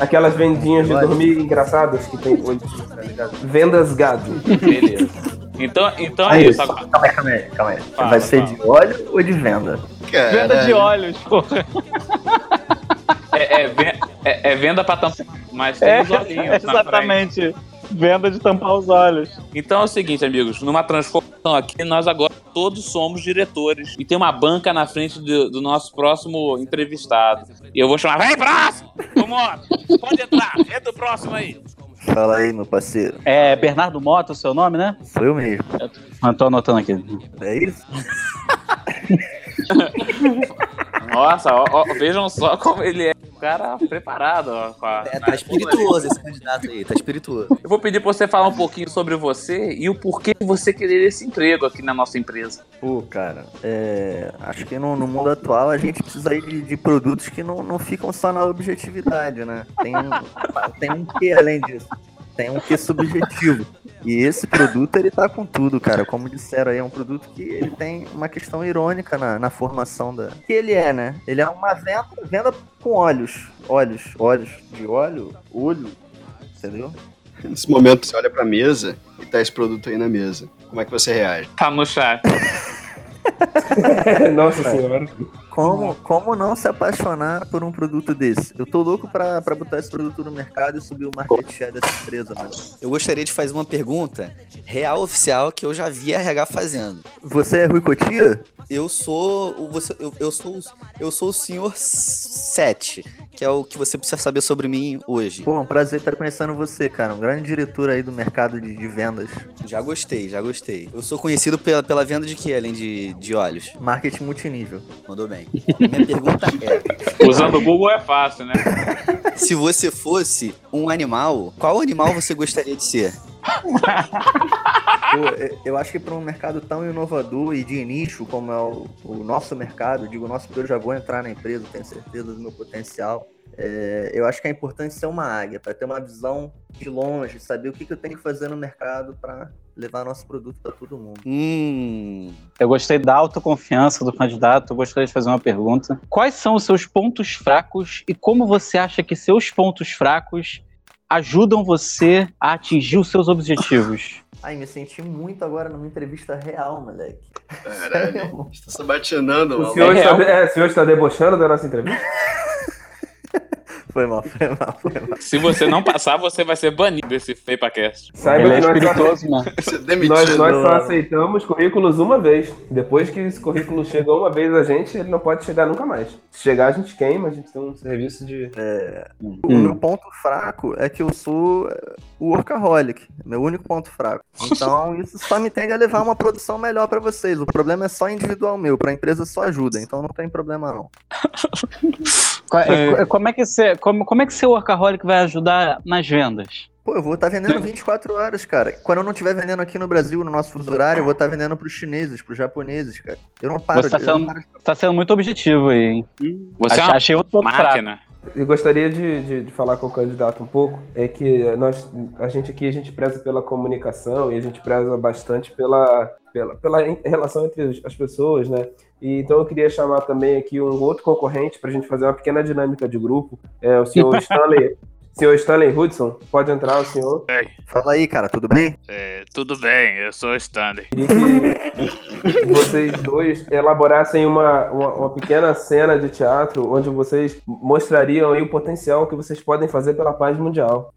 aquelas vendinhas de dormir engraçadas que tem hoje, tá ligado? Vendas gado. Beleza. Então, então é É isso. isso. Agora. Calma aí, calma aí, calma aí. Fala, Vai ser fala. de óleo ou de venda? Venda de Caralho. óleos, porra. É, é é- é venda para tampar, mas tem É, os olhinhos. exatamente. Venda de tampar os olhos. Então é o seguinte, amigos, numa transformação aqui, nós agora todos somos diretores. E tem uma banca na frente do, do nosso próximo entrevistado. E eu vou chamar, vem próximo! Vamos, pode entrar, entra o próximo aí. Fala aí, meu parceiro. É Bernardo Mota o seu nome, né? Sou eu mesmo. Eu tô anotando aqui. É isso? Nossa, ó, ó, vejam só como ele é cara preparado, ó. A, É, tá espirituoso esse candidato aí, tá espirituoso. Eu vou pedir pra você falar um pouquinho sobre você e o porquê você querer esse emprego aqui na nossa empresa. Pô, cara, é, acho que no, no mundo atual a gente precisa de, de produtos que não, não ficam só na objetividade, né? Tem, um- tem um que além disso. Tem um que subjetivo. E esse produto, ele tá com tudo, cara. Como disseram aí, é um produto que ele tem uma questão irônica na, na formação da... Que ele é, né? Ele é uma venda, venda com olhos. Olhos, olhos. De óleo, olho, entendeu? Nesse momento, você olha pra mesa e tá esse produto aí na mesa. Como é que você reage? Tá no chat. Nossa senhora. Como, como não se apaixonar por um produto desse? Eu tô louco pra, pra botar esse produto no mercado e subir o market share dessa empresa, mano. Eu gostaria de fazer uma pergunta real oficial que eu já vi a RH fazendo. Você é Rui Cotia? Eu sou o você, eu, eu sou o- eu sou o senhor 7, que é o que você precisa saber sobre mim hoje. Pô, um prazer estar conhecendo você, cara. Um grande diretor aí do mercado de, de vendas. Já gostei, já gostei. Eu sou conhecido pela, pela venda de quê, além de, de olhos? Marketing multinível. Mandou bem. Minha pergunta é: Usando o Google é fácil, né? se você fosse um animal, qual animal você gostaria de ser? Eu- eu acho que para um mercado tão inovador e de nicho como é o, o nosso mercado, digo nosso porque eu já vou entrar na empresa, tenho certeza do meu potencial. é, eu acho que é importante ser uma águia, para ter uma visão de longe, saber o que, que eu tenho que fazer no mercado para levar nosso produto para todo mundo. Hum. Eu gostei da autoconfiança do candidato. Eu gostaria de fazer uma pergunta. Quais são os seus pontos fracos e como você acha que seus pontos fracos ajudam você a atingir os seus objetivos? Ai, me senti muito agora numa entrevista real, moleque. Caralho, tá sabatinando, O maluco. senhor, É está, é, o senhor está debochando da nossa entrevista? Foi mal, foi mal, foi mal. Se você não passar, você vai ser banido desse FeipaCast. Saiba Ele é que nós só, espirituoso, mano. É demitido. nós, nós só aceitamos currículos uma vez. Depois que esse currículo chega uma vez a gente, ele não pode chegar nunca mais. Se chegar, a gente queima, a gente tem um serviço de. O meu ponto fraco é que eu sou é, o workaholic, meu único ponto fraco. Então isso só me tende a levar uma produção melhor pra vocês. O problema é só individual meu, pra empresa só ajuda, então não tem problema não. Co- é, Como é que você, como, como é que seu workaholic vai ajudar nas vendas? Pô, eu vou estar vendendo 24 horas, cara. Quando eu não estiver vendendo aqui no Brasil, no nosso fuso horário, eu vou estar vendendo pros chineses, pros japoneses, cara. Eu não paro Você tá de- eu não sendo- paro de- Tá sendo muito objetivo aí, hein? Você é Achei, uma achei outro ponto fraco. Eu gostaria de, de, de falar com o candidato um pouco, é que nós, a gente aqui, a gente preza pela comunicação e a gente preza bastante pela, pela, pela relação entre as- as pessoas, né? E, então eu queria chamar também aqui um outro concorrente para a gente fazer uma pequena dinâmica de grupo, é o senhor Stanley, senhor Stanley Hudson, pode entrar o senhor. Fala aí, cara, tudo bem? É, tudo bem, eu sou o Stanley. Queria que vocês dois elaborassem uma, uma, uma pequena cena de teatro onde vocês mostrariam aí o potencial que vocês podem fazer pela paz mundial.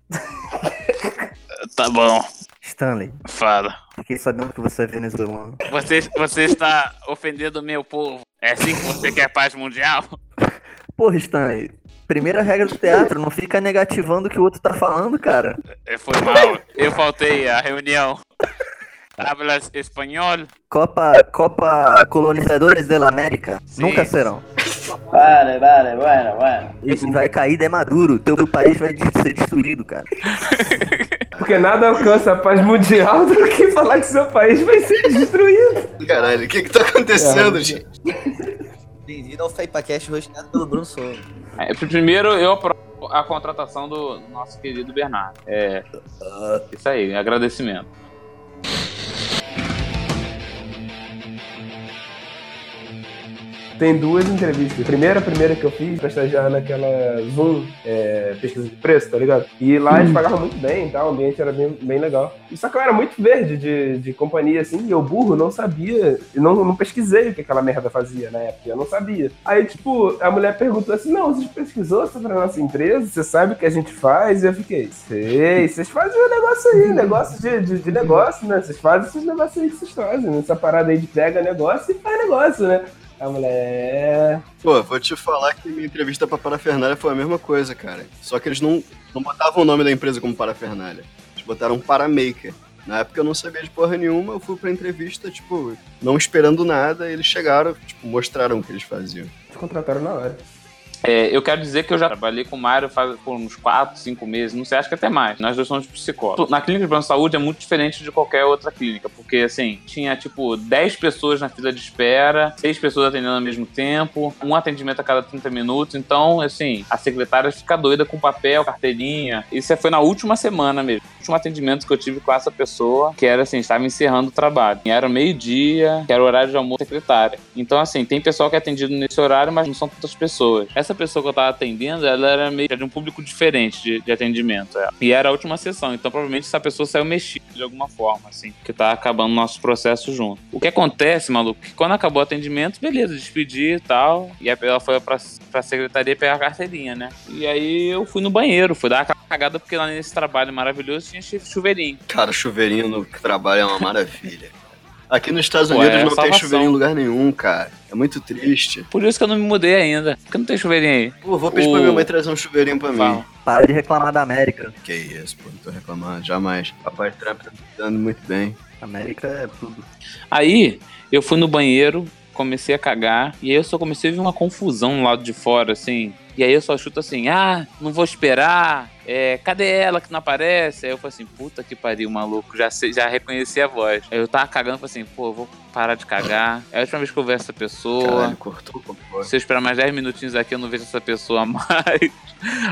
Tá bom, Stanley, fala. fiquei sabendo que você é venezuelano. Você, você está ofendendo o meu povo. É assim que você quer paz mundial? Porra, Stanley, primeira regra do teatro, não fica negativando o que o outro tá falando, cara. É, Foi mal. Eu faltei à reunião. Hablas espanhol? Copa, Copa Colonizadores da América Sim. nunca serão. Vale, vale, bueno, bueno. Esse vai cair de maduro, teu país vai ser destruído, cara. Porque nada alcança a paz mundial do que falar que seu país vai ser destruído. Caralho, o que que tá acontecendo, É. gente? Bem-vindo ao FeipaCast rosteado pelo Bruno Souza. É, primeiro, eu aprovo a contratação do nosso querido Bernardo. É. Isso aí, agradecimento. Tem duas entrevistas. A primeira, a primeira que eu fiz pra estagiar naquela Zoom é, pesquisa de preço, tá ligado? E lá eles pagavam muito bem, tá? o ambiente era bem, bem legal. Só que eu era muito verde de, de companhia, assim, e eu burro não sabia, não, não pesquisei o que aquela merda fazia na época, eu não sabia. Aí, tipo, a mulher perguntou assim, não, você pesquisou sobre a nossa empresa? Você sabe o que a gente faz? E eu fiquei, sei, vocês fazem um negócio aí, negócio de, de, de negócio, né? Vocês fazem esses negócios aí que vocês fazem, né? essa parada aí de pega negócio e faz negócio, né? A mulher, Pô, vou te falar que minha entrevista pra Parafernália foi a mesma coisa, cara. Só que eles não, não botavam o nome da empresa como Parafernália. Eles botaram Paramaker. Na época eu não sabia de porra nenhuma, eu fui pra entrevista, tipo, não esperando nada, e eles chegaram, tipo, mostraram o que eles faziam. te contrataram na hora. É, eu quero dizer que eu já trabalhei com o Mário faz por uns 4, 5 meses, não sei, acho que até mais. Nós dois somos psicólogos. Na clínica de plano de saúde é muito diferente de qualquer outra clínica, porque assim, tinha tipo 10 pessoas na fila de espera, 6 pessoas atendendo ao mesmo tempo, um atendimento a cada 30 minutos. Então, assim, a secretária fica doida com papel, carteirinha. Isso foi na última semana mesmo. O último atendimento que eu tive com essa pessoa, que era assim, estava encerrando o trabalho. E era meio-dia, que era o horário de almoço secretária. Então, assim, tem pessoal que é atendido nesse horário, mas não são tantas pessoas. Essa pessoa que eu tava atendendo, ela era meio de um público diferente de, de atendimento. é. E era a última sessão. Então, provavelmente, essa pessoa saiu mexida de alguma forma, assim, que tá acabando nosso processo junto. O que acontece, maluco, que quando acabou o atendimento, beleza, despedi e tal. E aí ela foi pra, pra secretaria pegar a carteirinha, né? E aí eu fui no banheiro, fui dar uma cagada, porque lá nesse trabalho maravilhoso tinha chu- chuveirinho. Cara, chuveirinho no trabalho é uma maravilha. Aqui nos Estados Pô, Unidos é não tem chuveirinho em lugar nenhum, cara. É muito triste. Por isso que eu não me mudei ainda. Porque não tem chuveirinho aí. Pô, vou pedir O- pra minha mãe trazer um chuveirinho pra mim. Fala. Para de reclamar da América. Que isso, pô, não tô reclamando, jamais. Papai Trump tá dando muito bem. América é tudo. Aí eu fui no banheiro, comecei a cagar, e aí eu só comecei a ver uma confusão no lado de fora, assim. E aí eu só chuto assim, ah, não vou esperar, é, cadê ela que não aparece? Aí eu falei assim, puta que pariu, maluco, já, sei- já reconheci a voz. Aí eu tava cagando, falei assim, pô, vou parar de cagar. É a última vez que eu vejo essa pessoa. Caralho, cortou cocô. Se eu esperar mais 10 minutinhos aqui, eu não vejo essa pessoa mais.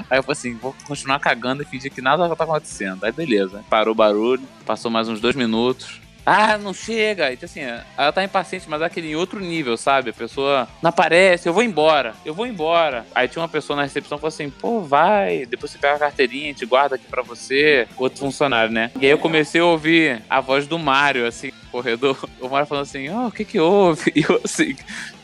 Aí eu falei assim, vou continuar cagando e fingir que nada tá acontecendo. Aí beleza, parou o barulho, passou mais uns dois minutos. Ah, não chega! E assim, ela tá impaciente, mas é aquele em outro nível, sabe? A pessoa não aparece, eu vou embora, eu vou embora. Aí tinha uma pessoa na recepção que falou assim: pô, vai, depois você pega a carteirinha, a gente guarda aqui pra você. Outro funcionário, né? E aí eu comecei a ouvir a voz do Mário, assim, corredor. O Mário falando assim: ó, o que que houve? E eu assim,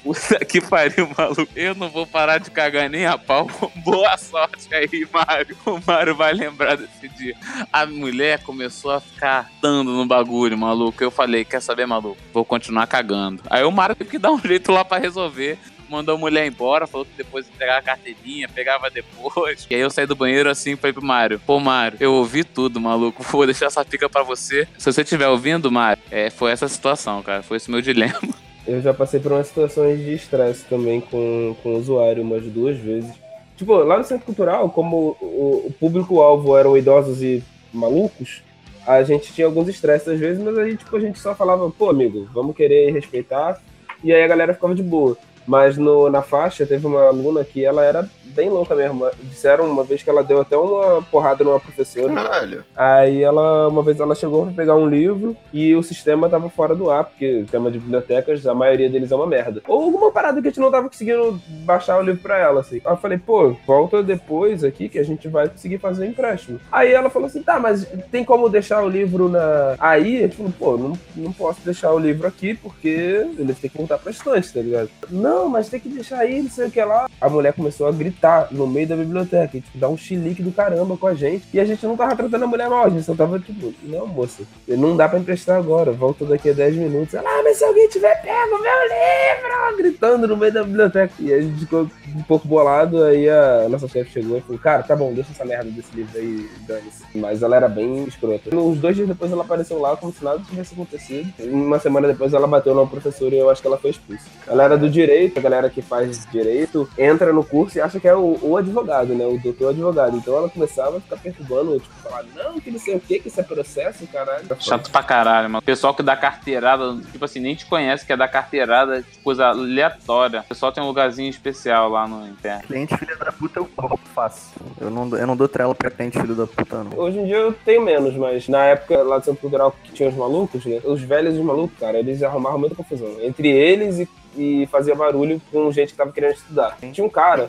Puta que pariu, maluco. Eu não vou parar de cagar nem a pau. Boa sorte aí, Mário. O Mário vai lembrar desse dia. A mulher começou a ficar dando no bagulho, maluco. Eu falei, quer saber, maluco? Vou continuar cagando. Aí o Mário teve que dar um jeito lá pra resolver. Mandou a mulher embora, falou que depois pegar a carteirinha, pegava depois. E aí eu saí do banheiro assim e falei pro Mário: Pô, Mário, eu ouvi tudo, maluco. Vou deixar essa pica pra você. Se você estiver ouvindo, Mário, é, foi essa situação, cara. Foi esse meu dilema. Eu já passei por umas situações de estresse também com, com o usuário umas duas vezes. Tipo, lá no Centro Cultural, como o, o público-alvo eram idosos e malucos, a gente tinha alguns estresses às vezes, mas a gente, tipo, a gente só falava, pô, amigo, vamos querer respeitar, e aí a galera ficava de boa. Mas no, na faixa teve uma aluna que ela era bem louca mesmo. Disseram uma vez que ela deu até uma porrada numa professora. Caralho. Aí ela, uma vez ela chegou pra pegar um livro e o sistema tava fora do ar, porque o sistema de bibliotecas, a maioria deles é uma merda. Ou alguma parada que a gente não tava conseguindo baixar o livro pra ela, assim. Aí eu falei, pô, volta depois aqui que a gente vai conseguir fazer o empréstimo. Aí ela falou assim, tá, mas tem como deixar o livro na... Aí, a gente falou, pô, não, não posso deixar o livro aqui porque eles têm que voltar pra estante, tá ligado? Não, mas tem que deixar aí, não sei o que lá. A mulher começou a gritar no meio da biblioteca, e, tipo, dar um chilique do caramba com a gente. E a gente não tava tratando a mulher mal, a gente só tava tipo, não, moça, não dá pra emprestar agora, volta daqui a 10 minutos. Ela, ah, mas se alguém tiver pego meu livro, gritando no meio da biblioteca. E a gente ficou um pouco bolado, aí a nossa chefe chegou e falou, cara, tá bom, deixa essa merda desse livro aí, dane-se. Mas ela era bem escrota. Uns dois dias depois ela apareceu lá como se nada tivesse acontecido. Uma semana depois ela bateu na professora e eu acho que ela foi expulsa. Ela era do direito, a galera que faz direito entra no curso e acha que é o, o advogado, né? O doutor advogado. Então ela começava a ficar perturbando, tipo, falar, não, que não sei o que, que isso é processo, caralho. Chato pra caralho, mano. Pessoal que dá carteirada, tipo assim, nem te conhece, que é dar carteirada de coisa aleatória. O pessoal tem um lugarzinho especial lá no interno. Cliente filho da puta eu roubo fácil. Eu não, eu não dou trela pra cliente filho da puta, não. Hoje em dia eu tenho menos, mas na época lá do Centro Cultural que tinha os malucos, né? Os velhos e os malucos, cara, eles arrumavam muita confusão. Entre eles e, e fazia barulho com gente que tava querendo estudar. Tinha um cara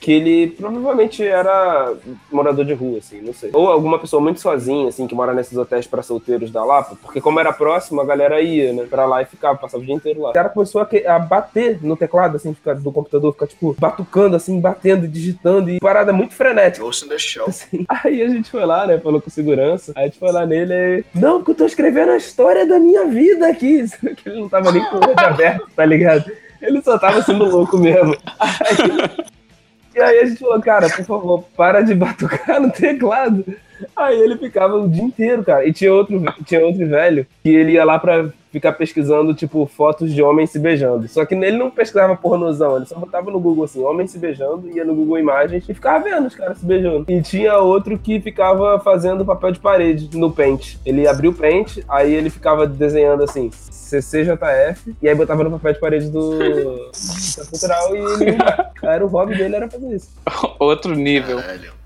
que ele provavelmente era morador de rua, assim, não sei. Ou alguma pessoa muito sozinha, assim, que mora nesses hotéis para solteiros da Lapa, porque como era próximo, a galera ia, né, pra lá e ficava, passava o dia inteiro lá. O cara começou a, que- a bater no teclado, assim, ficar, do computador, ficar, tipo, batucando, assim, batendo, digitando, e parada muito frenética. Ghost in the Shell. Assim. Aí a gente foi lá, né? Falou com segurança. Aí a gente foi lá nele e. Não, porque eu tô escrevendo a história da minha vida aqui. Que ele não tava nem com o olho aberto, tá ligado? Ele só tava sendo louco mesmo. Aí, e aí a gente falou, cara, por favor, para de batucar no teclado. Aí ele ficava o dia inteiro, cara. E tinha outro, tinha outro velho que ele ia lá pra ficar pesquisando, tipo, fotos de homens se beijando. Só que ele não pesquisava pornozão, ele só botava no Google assim, homens se beijando, ia no Google Imagens e ficava vendo os caras se beijando. E tinha outro que ficava fazendo papel de parede no Paint. Ele abria o Paint, aí ele ficava desenhando assim, CCJF, e aí botava no papel de parede do, do Cultural e ele, era o hobby dele, era fazer isso. Outro nível.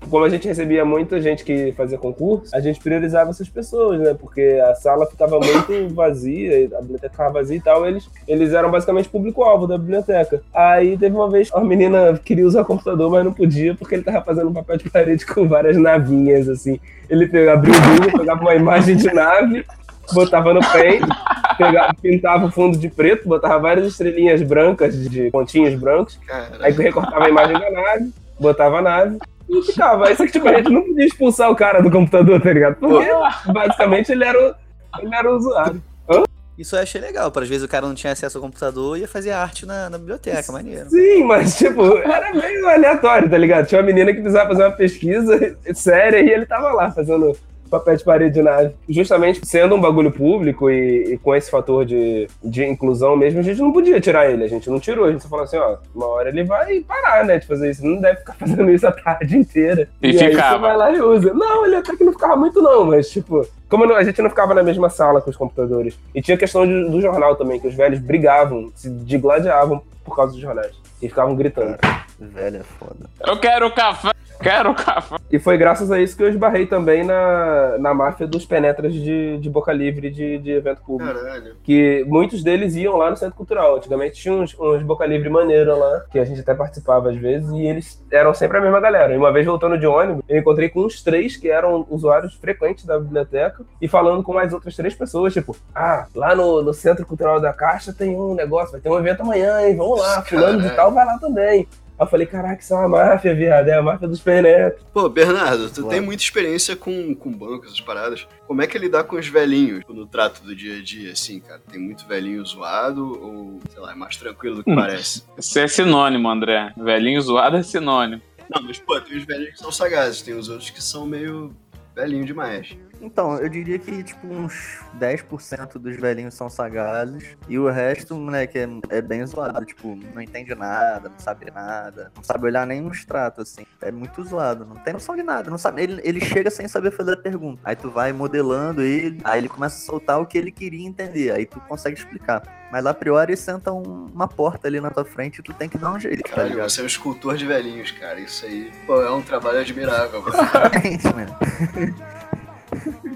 Como a gente recebia muita gente que fazia concurso, a gente priorizava essas pessoas, né? Porque a sala ficava muito vazia, a biblioteca ficava vazia e tal. Eles, eles eram basicamente público-alvo da biblioteca. Aí teve uma vez, uma menina queria usar o computador, mas não podia porque ele tava fazendo um papel de parede com várias navinhas, assim. Ele pegava, abriu o Google, pegava uma imagem de nave, botava no peito, pegava, pintava o fundo de preto, botava várias estrelinhas brancas, de pontinhos brancos. Aí recortava a imagem da nave, botava a nave ficava. Aí só que tipo, a gente não podia expulsar o cara do computador, tá ligado? Porque basicamente ele era o, ele era o usuário. Hã? Isso eu achei legal, para às vezes o cara não tinha acesso ao computador e ia fazer arte na, na biblioteca, maneiro. Sim, mas tipo, era meio aleatório, tá ligado? Tinha uma menina que precisava fazer uma pesquisa séria e ele tava lá fazendo papel de parede de nave. Justamente sendo um bagulho público e, e com esse fator de, de inclusão mesmo, a gente não podia tirar ele. A gente não tirou. A gente só falou assim, ó, uma hora ele vai parar, né, de fazer isso. Não deve ficar fazendo isso a tarde inteira. E aí ficava. você vai lá e usa. Não, ele até que não ficava muito não, mas tipo... Como a gente não ficava na mesma sala com os computadores. E tinha a questão de- do jornal também, que os velhos brigavam, se digladiavam por causa dos jornais. E ficavam gritando. Velho é foda. Eu quero café, quero café. E foi graças a isso que eu esbarrei também na, na máfia dos penetras de, de boca livre de, de evento público. Caralho. Que muitos deles iam lá no Centro Cultural. Antigamente tinha uns, uns boca livre maneiro lá, que a gente até participava às vezes, e eles eram sempre a mesma galera. E uma vez voltando de ônibus, eu encontrei com uns três que eram usuários frequentes da biblioteca e falando com mais outras três pessoas, tipo, ah, lá no, no Centro Cultural da Caixa tem um negócio, vai ter um evento amanhã, hein? Vamos lá, fulano de tal vai lá também. Aí eu falei, caraca, isso é uma máfia, viado, é a máfia dos penetras. Pô, Bernardo, tu Claro. tem muita experiência com, com bancos, essas paradas. Como é que é lidar com os velhinhos no trato do dia a dia, assim, cara? Tem muito velhinho zoado ou, sei lá, é mais tranquilo do que Hum. parece? Isso é sinônimo, André. Velhinho zoado é sinônimo. Não, mas, pô, tem os velhinhos que são sagazes, tem os outros que são meio velhinho demais. Então, eu diria que, tipo, uns 10% dos velhinhos são sagazes e o resto, moleque, é, é bem zoado. Tipo, não entende nada, não sabe nada, não sabe olhar nem no extrato, assim. É muito zoado, não tem noção de nada, não sabe. Ele, ele chega sem saber fazer a pergunta. Aí tu vai modelando ele, aí ele começa a soltar o que ele queria entender, aí tu consegue explicar. Mas a priori senta um- uma porta ali na tua frente e tu tem que dar um jeito, tá Caralho, ligado? você é um escultor de velhinhos, cara. Isso aí, pô, é um trabalho admirável. mano.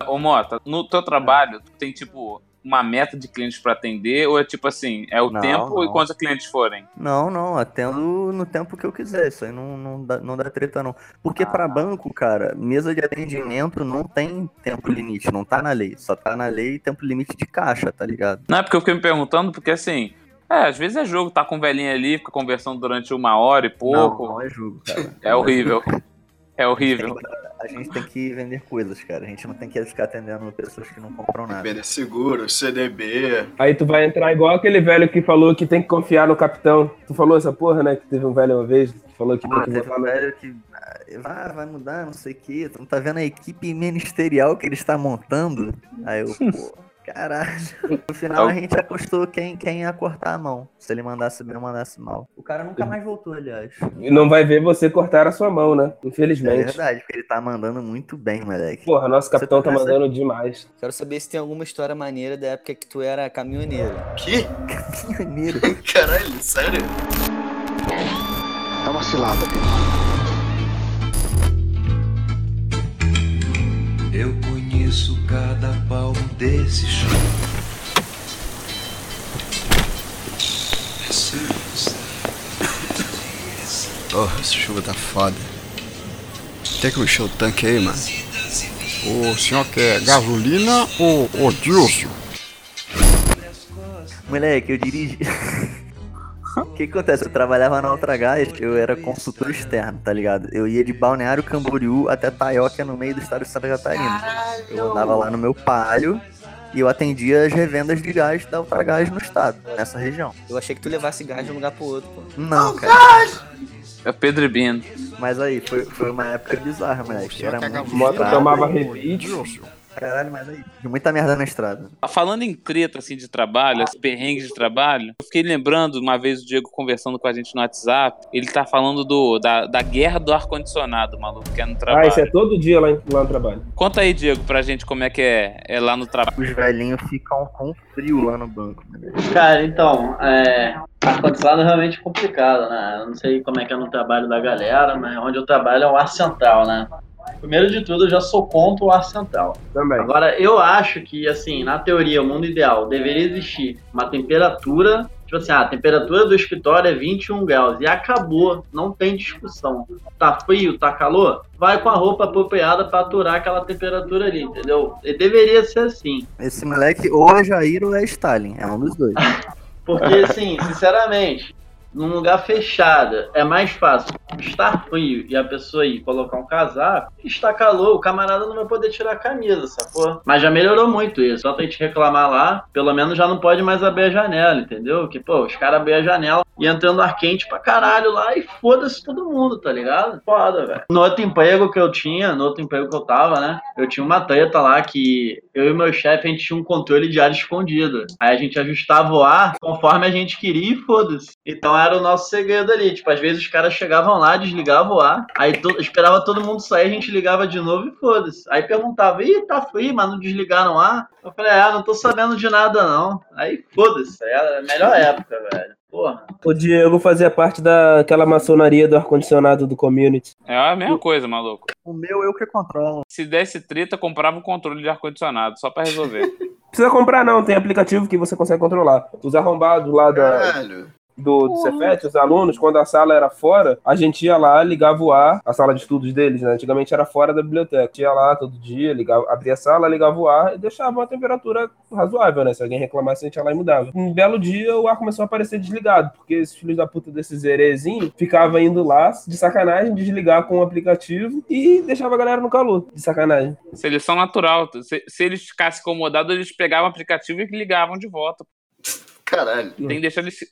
Ô, Mota, no teu trabalho, tu tem, tipo, uma meta de clientes pra atender? Ou é tipo assim, é o Não, tempo e não. quantos clientes forem? Não, não, atendo no tempo que eu quiser. Isso aí não, não, dá, não dá treta, não. Porque pra banco, cara, mesa de atendimento não tem tempo limite, não tá na lei. Só tá na lei tempo limite de caixa, tá ligado? Não é porque eu fiquei me perguntando, porque assim. É, às vezes é jogo, tá com o velhinho ali, fica conversando durante uma hora e pouco. Não, não é jogo, cara. É horrível. É horrível. A gente tem que vender coisas, cara. A gente não tem que ficar atendendo pessoas que não compram nada. Vender seguro, CDB. Aí tu vai entrar igual aquele velho que falou que tem que confiar no capitão. Tu falou essa porra, né? Que teve um velho uma vez que falou que tem Ah, que teve um velho que ah, vai, vai mudar, não sei o quê. Tu não tá vendo a equipe ministerial que ele está montando? Aí eu, pô, caralho. No final a gente apostou quem, quem ia cortar a mão. Se ele mandasse bem ou mandasse mal. O cara nunca mais voltou, aliás. E não vai ver você cortar a sua mão, né? É Infelizmente. verdade, porque ele tá mandando muito bem, moleque. Porra, nosso capitão tá mandando demais. Quero saber se tem alguma história maneira da época que tu era caminhoneiro. Que? Pioneiro. Caralho, sério? É uma cilada, Eu conheço cada palmo desse chão. Oh, essa chuva tá foda. Tem que encher o tanque aí, mano. O senhor quer gasolina ou, ou diesel? Moleque, eu dirigi. O que que acontece? Eu trabalhava na Ultragás, eu era consultor externo, tá ligado? Eu ia de Balneário Camboriú até Taioca, no meio do estado de Santa Catarina. Eu andava lá no meu palio e eu atendia as revendas de gás da Ultragás no estado, nessa região. Eu achei que tu levasse gás de um lugar pro outro, pô. Não, cara. É Pedro e Bino. Mas aí, foi, foi uma época bizarra, moleque. Era muito tomava rebite. Caralho, mas aí, de muita merda na estrada. Falando em treta assim de trabalho, esse perrengue de trabalho, eu fiquei lembrando uma vez o Diego conversando com a gente no WhatsApp, ele tá falando do, da, da guerra do ar-condicionado, maluco, que é no Ah, trabalho. isso é todo dia lá, em- lá no trabalho. Conta aí, Diego, pra gente como é que é, é lá no trabalho. Os velhinhos ficam com frio lá no banco. né? Cara, então, é, ar-condicionado é realmente complicado, né? Eu não sei como é que é no trabalho da galera, mas onde eu trabalho é o ar central, né? Primeiro de tudo, eu já sou contra o ar central. Também. Agora, eu acho que, assim, na teoria, o mundo ideal deveria existir uma temperatura. Tipo assim, ah, a temperatura do escritório é 21 graus. E acabou, não tem discussão. Tá frio, tá calor? Vai com a roupa apropriada pra aturar aquela temperatura ali, entendeu? E deveria ser assim. Esse moleque ou é Jair ou é Stalin. É um dos dois. Porque, assim, sinceramente, num lugar fechado, é mais fácil estar frio e a pessoa ir colocar um casaco, está calor, o camarada não vai poder tirar a camisa, sacou? Mas já melhorou muito isso. Só pra gente reclamar lá, pelo menos já não pode mais abrir a janela, entendeu? Que, pô, os caras abriam a janela e entrando ar quente pra caralho lá e foda-se todo mundo, tá ligado? Foda, velho. No outro emprego que eu tinha, no outro emprego que eu tava, né? Eu tinha uma treta lá que eu e meu chefe, a gente tinha um controle de ar escondido. Aí a gente ajustava o ar conforme a gente queria e foda-se. Então era o nosso segredo ali. Tipo, às vezes os caras chegavam lá, desligavam o ar, aí to- esperava todo mundo sair, a gente ligava de novo e foda-se. Aí perguntava, ih, tá frio, mas não desligaram o ar? Eu falei, ah, não tô sabendo de nada não. Aí foda-se, era a melhor época, velho. Porra. O Diego fazia parte daquela maçonaria do ar-condicionado do community. É a mesma coisa, maluco. O meu eu que controlo. Se desse treta, comprava um controle de ar-condicionado, só pra resolver. Precisa comprar não, tem aplicativo que você consegue controlar. Os arrombados lá da, Caralho. Do, do Cefet, os alunos, quando a sala era fora, a gente ia lá, ligava o ar, a sala de estudos deles, né? Antigamente era fora da biblioteca. Ia lá todo dia, ligava, abria a sala, ligava o ar e deixava uma temperatura razoável, né? Se alguém reclamasse, a gente ia lá e mudava. Um belo dia o ar começou a aparecer desligado, porque esses filhos da puta desses herezinhos ficavam indo lá, de sacanagem, desligar com o aplicativo e deixava a galera no calor, de sacanagem. Seleção natural. Se, se eles ficassem incomodados, eles pegavam o aplicativo e ligavam de volta. Caralho. Tem que deixar eles, se-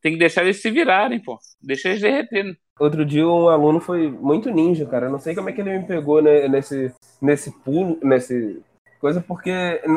tem que deixar eles se virarem, pô. Deixa eles derretendo. Outro dia um aluno foi muito ninja, cara. Eu não sei como é que ele me pegou né, nesse, nesse pulo, nesse coisa, porque.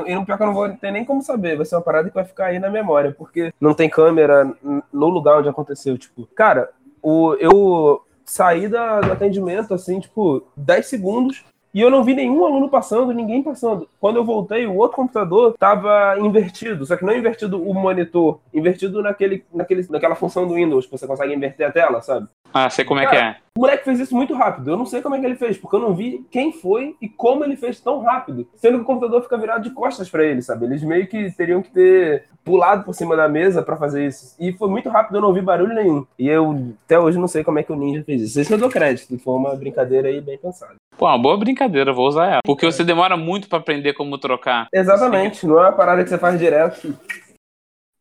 E no pior que eu não vou ter nem como saber. Vai ser uma parada que vai ficar aí na memória, porque não tem câmera no lugar onde aconteceu. Tipo, cara, o, eu saí da, do atendimento, assim, tipo, 10 segundos. E eu não vi nenhum aluno passando, ninguém passando. Quando eu voltei, o outro computador tava invertido, só que não invertido o monitor, invertido naquele, naquele, naquela função do Windows, que você consegue inverter a tela, sabe? Ah, sei como é que é. O moleque fez isso muito rápido. Eu não sei como é que ele fez, porque eu não vi quem foi e como ele fez tão rápido. Sendo que o computador fica virado de costas pra ele, sabe? Eles meio que teriam que ter pulado por cima da mesa pra fazer isso. E foi muito rápido, eu não ouvi barulho nenhum. E eu até hoje não sei como é que o ninja fez isso. Isso eu dou crédito. Foi uma brincadeira aí bem pensada. Pô, uma boa brincadeira, vou usar ela. Porque você demora muito pra aprender como trocar. Exatamente. Não é uma parada que você faz direto.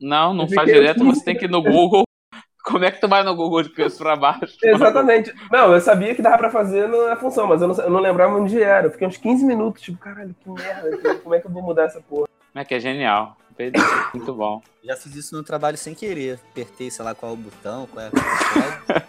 Não, não faz direto, você tem que ir no Google. Como é que tu vai no Google de cabeça pra baixo? Exatamente. Não, eu sabia que dava pra fazer na função, mas eu não, eu não lembrava onde era. Eu fiquei uns 15 minutos, tipo, caralho, que merda. Como é que eu vou mudar essa porra? Como é que é genial. Muito bom. Já fiz isso no trabalho sem querer. Apertei, sei lá, qual é o botão, qual é a.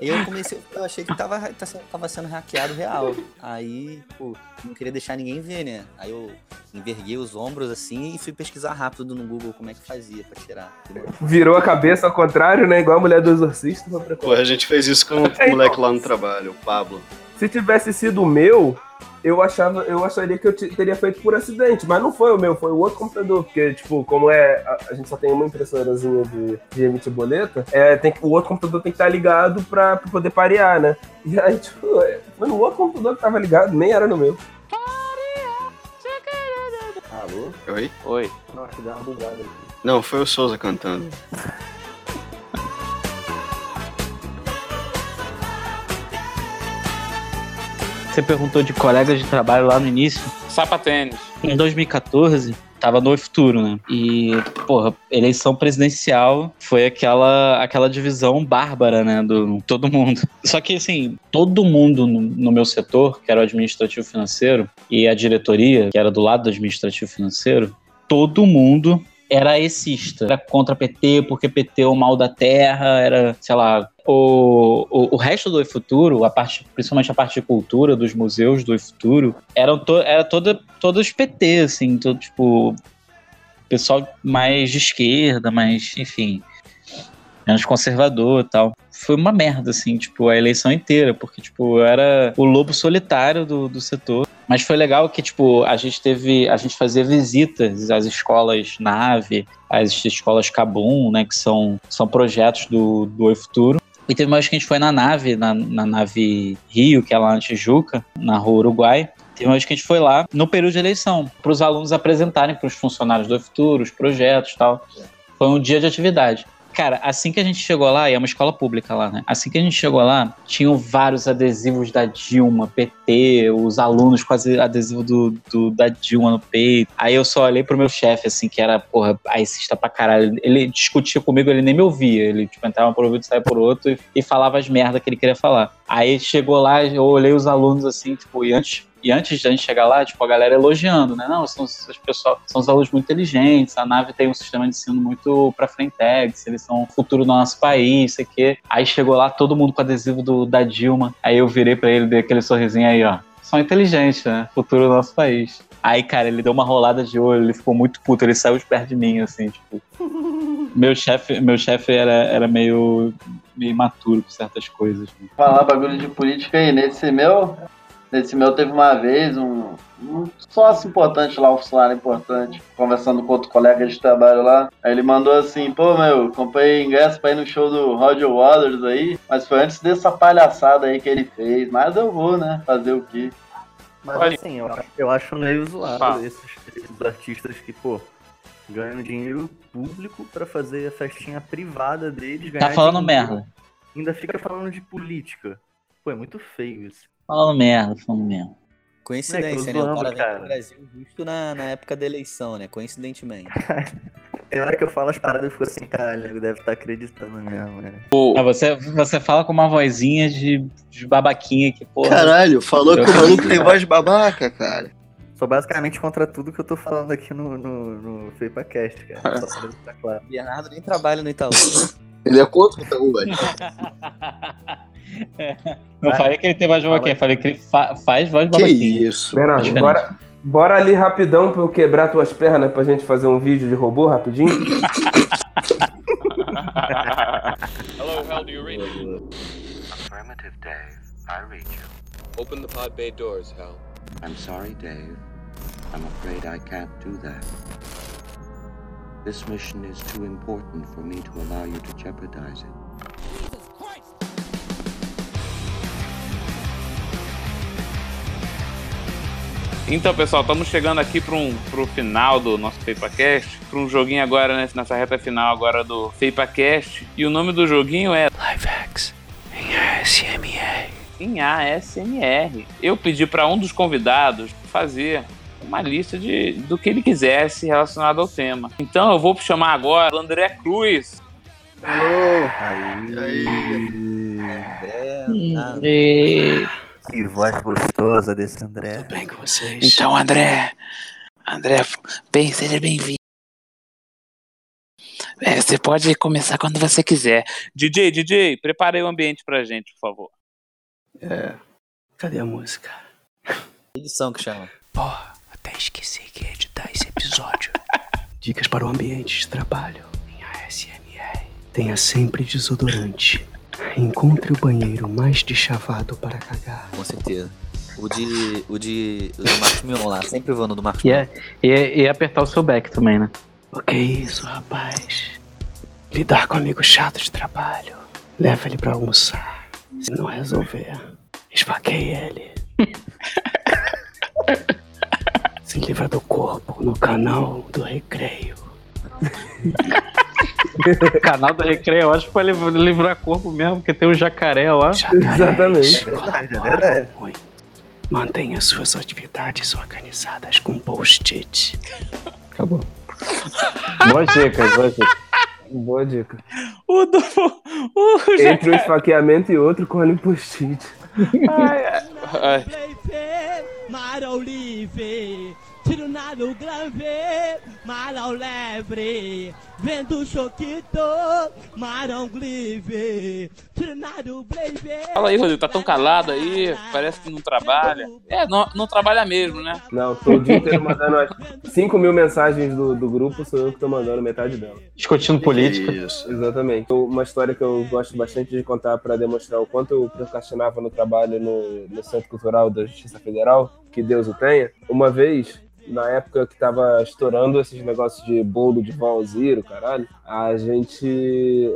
Aí eu comecei, eu achei que tava, tá sendo- tava sendo hackeado real. Aí, pô, não queria deixar ninguém ver, né? Aí eu enverguei os ombros assim e fui pesquisar rápido no Google como é que fazia pra tirar. Virou a cabeça ao contrário, né? Igual a mulher do exorcista. foi pra cá. Pô, a gente fez isso com o moleque lá no trabalho, o Pablo. Se tivesse sido o meu, eu achava, eu acharia que eu te- teria feito por acidente, mas não foi o meu, foi o outro computador, porque, tipo, como é, a, a gente só tem uma impressorazinha de, de emitir boleta, é, tem, o outro computador tem que estar ligado pra, pra poder parear, né? E aí, tipo, é, foi no outro computador que tava ligado, nem era no meu. Oi? Oi. Nossa, deu uma bugada aqui. Não, foi o Souza cantando. Você perguntou de colegas de trabalho lá no início. Sapatênis. Em 2014, tava no futuro, né? E, porra, eleição presidencial foi aquela, aquela divisão bárbara, né? Do todo mundo. Só que, assim, todo mundo no, no meu setor, que era o administrativo financeiro, e a diretoria, que era do lado do administrativo financeiro, todo mundo era exista. Era contra PT, porque PT é o mal da terra, era, sei lá. O, o, o resto do futuro, a parte, principalmente a parte de cultura dos museus do futuro, eram to, era toda, todos PT, assim, todo, tipo, pessoal mais de esquerda, mais, enfim, menos conservador e tal. Foi uma merda, assim, tipo, a eleição inteira, porque, tipo, era o lobo solitário do, do setor. Mas foi legal que, tipo, a gente teve. A gente fazia visitas às escolas Nave, às escolas Cabum, né? Que são, são projetos do, do Oi Futuro. E teve uma vez que a gente foi na nave, na, na nave Rio, que é lá na Tijuca, na rua Uruguai. Teve uma vez que a gente foi lá no período de eleição, para os alunos apresentarem para os funcionários do Futuro, os projetos e tal. Foi um dia de atividade. Cara, assim que a gente chegou lá, e é uma escola pública lá, né? Assim que a gente chegou lá, tinham vários adesivos da Dilma, PT, os alunos com adesivo do, do, da Dilma no peito. Aí eu só olhei pro meu chefe, assim, que era, porra, aicista pra caralho. Ele discutia comigo, ele nem me ouvia. Ele, tipo, entrava por um ouvido, saia por outro e, e falava as merdas que ele queria falar. Aí chegou lá, eu olhei os alunos, assim, tipo, e antes e antes da gente chegar lá, tipo, a galera elogiando, né? Não, são os pessoal, são os alunos muito inteligentes, a nave tem um sistema de ensino muito pra frente, eles são o futuro do nosso país, sei que. Aí chegou lá todo mundo com adesivo do, da Dilma. Aí eu virei para ele, dei aquele sorrisinho aí, ó. São inteligentes, né? Futuro do nosso país. Aí, cara, ele deu uma rolada de olho, ele ficou muito puto, ele saiu de perto de mim, assim, tipo. meu chefe meu chefe era, era meio, meio imaturo com certas coisas. Né? Falar bagulho de política aí, nesse meu, Nesse meu teve uma vez um, um sócio importante lá, um funcionário importante, conversando com outro colega de trabalho lá. Aí ele mandou assim, pô, meu, comprei ingresso pra ir no show do Roger Waters aí, mas foi antes dessa palhaçada aí que ele fez. Mas eu vou, né? Fazer o quê? Mas assim, eu, eu acho meio zoado esses, esses artistas que, pô, ganham dinheiro público para fazer a festinha privada deles. Tá falando merda. Ainda fica falando de política. Pô, é muito feio isso. Falando merda, falando merda. Coincidência, né? O cara pro Brasil justo na, na época da eleição, né? Coincidentemente. Tem hora que eu falo as paradas e fico assim, caralho, deve estar acreditando mesmo, né? Ah, você, você fala com uma vozinha de, de babaquinha que, porra. Caralho, falou que o maluco tem voz de babaca, cara. Sou basicamente contra tudo que eu tô falando aqui no, no, no FeipaCast, cara. Só pra deixar claro. Bernardo nem trabalha no Itaú. Ele é contra o Itaú, velho. Não Vai. falei que ele tem voz de babaquinha, falei que ele fa- faz voz de Que babaquinha. isso. Bernardo, Diferente. bora, bora ali rapidão pra eu quebrar tuas pernas pra gente fazer um vídeo de robô rapidinho. Hello, Hal, do you read me? Affirmative, Dave. I read you. Open the pod bay doors, Hal. I'm sorry, Dave. I'm afraid I can't do that. This mission is too important for me to allow you to jeopardize it. Então, pessoal, estamos chegando aqui para um, pro final do nosso FeipaCast, para um joguinho agora, né, nessa reta final agora do FeipaCast. E o nome do joguinho é LiveX em ASMR. em ASMR. Eu pedi para um dos convidados fazer uma lista de, do que ele quisesse relacionado ao tema. Então eu vou chamar agora o André Cruz. E- Que voz gostosa desse André. Bem com vocês. Então, André, André, bem, seja bem-vindo. É, você pode começar quando você quiser. DJ, DJ, prepare aí o ambiente pra gente, por favor. É. Cadê a música? Edição que chama. Porra, até esqueci que ia editar esse episódio. Dicas para o ambiente de trabalho em ASMR. Tenha sempre desodorante. Encontre o banheiro mais deschavado para cagar. Com certeza. O de. O de. O do Marcos Mion lá, sempre no do Marcos E, é- e, é- e apertar o seu back também, né? O que é isso, rapaz? Lidar com amigo chato de trabalho. Leva ele pra almoçar. Se não resolver, esfaqueie ele. Se livra do corpo no canal do recreio. Canal do Recreio, eu acho que foi liv- livrar corpo mesmo, porque tem um jacaré lá. Exatamente. Verdade, é verdade. Ruim. Mantenha suas atividades organizadas com post-it. Acabou. Boas dicas, boas dicas. Boa dica. O do. O Entre um esfaqueamento e outro, colhe um post-it. Ai, ai. Vendo choquito, marão glive. Tiro na do breve. Fala aí, Rodrigo, tá tão calado aí, parece que não trabalha. É, não, não trabalha mesmo, né? Não, tô o dia inteiro mandando as 5 mil mensagens do, do grupo, sou eu que tô mandando metade dela. Discutindo política. Isso. Exatamente. Uma história que eu gosto bastante de contar para demonstrar o quanto eu procrastinava no trabalho no, no Centro Cultural da Justiça Federal, que Deus o tenha. Uma vez, na época que tava estourando esses negócios de bolo de vão Ziro, caralho, a gente.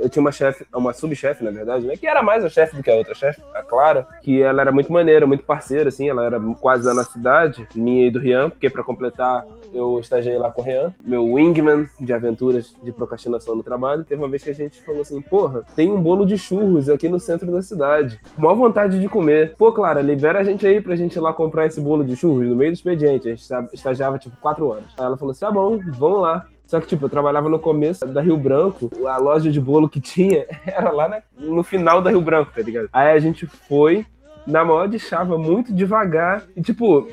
Eu tinha uma chefe, uma subchefe, na verdade, né? Que era mais a chefe do que a outra chefe, a Clara, que ela era muito maneira, muito parceira, assim, ela era quase da nossa cidade, minha e do Rian, porque pra completar, eu estagiei lá com o Rian, meu wingman de aventuras de procrastinação no trabalho. Teve uma vez que a gente falou assim: porra, tem um bolo de churros aqui no centro da cidade. Mó vontade de comer. Pô, Clara, libera a gente aí pra gente ir lá comprar esse bolo de churros no meio do expediente. A gente esta- estagiava tipo quatro horas. Aí ela falou assim: tá bom, vamos lá. Só que, tipo, eu trabalhava no começo da Rio Branco, a loja de bolo que tinha era lá na- no final da Rio Branco, tá ligado? Aí a gente foi, na maior de chava, muito devagar, e, tipo,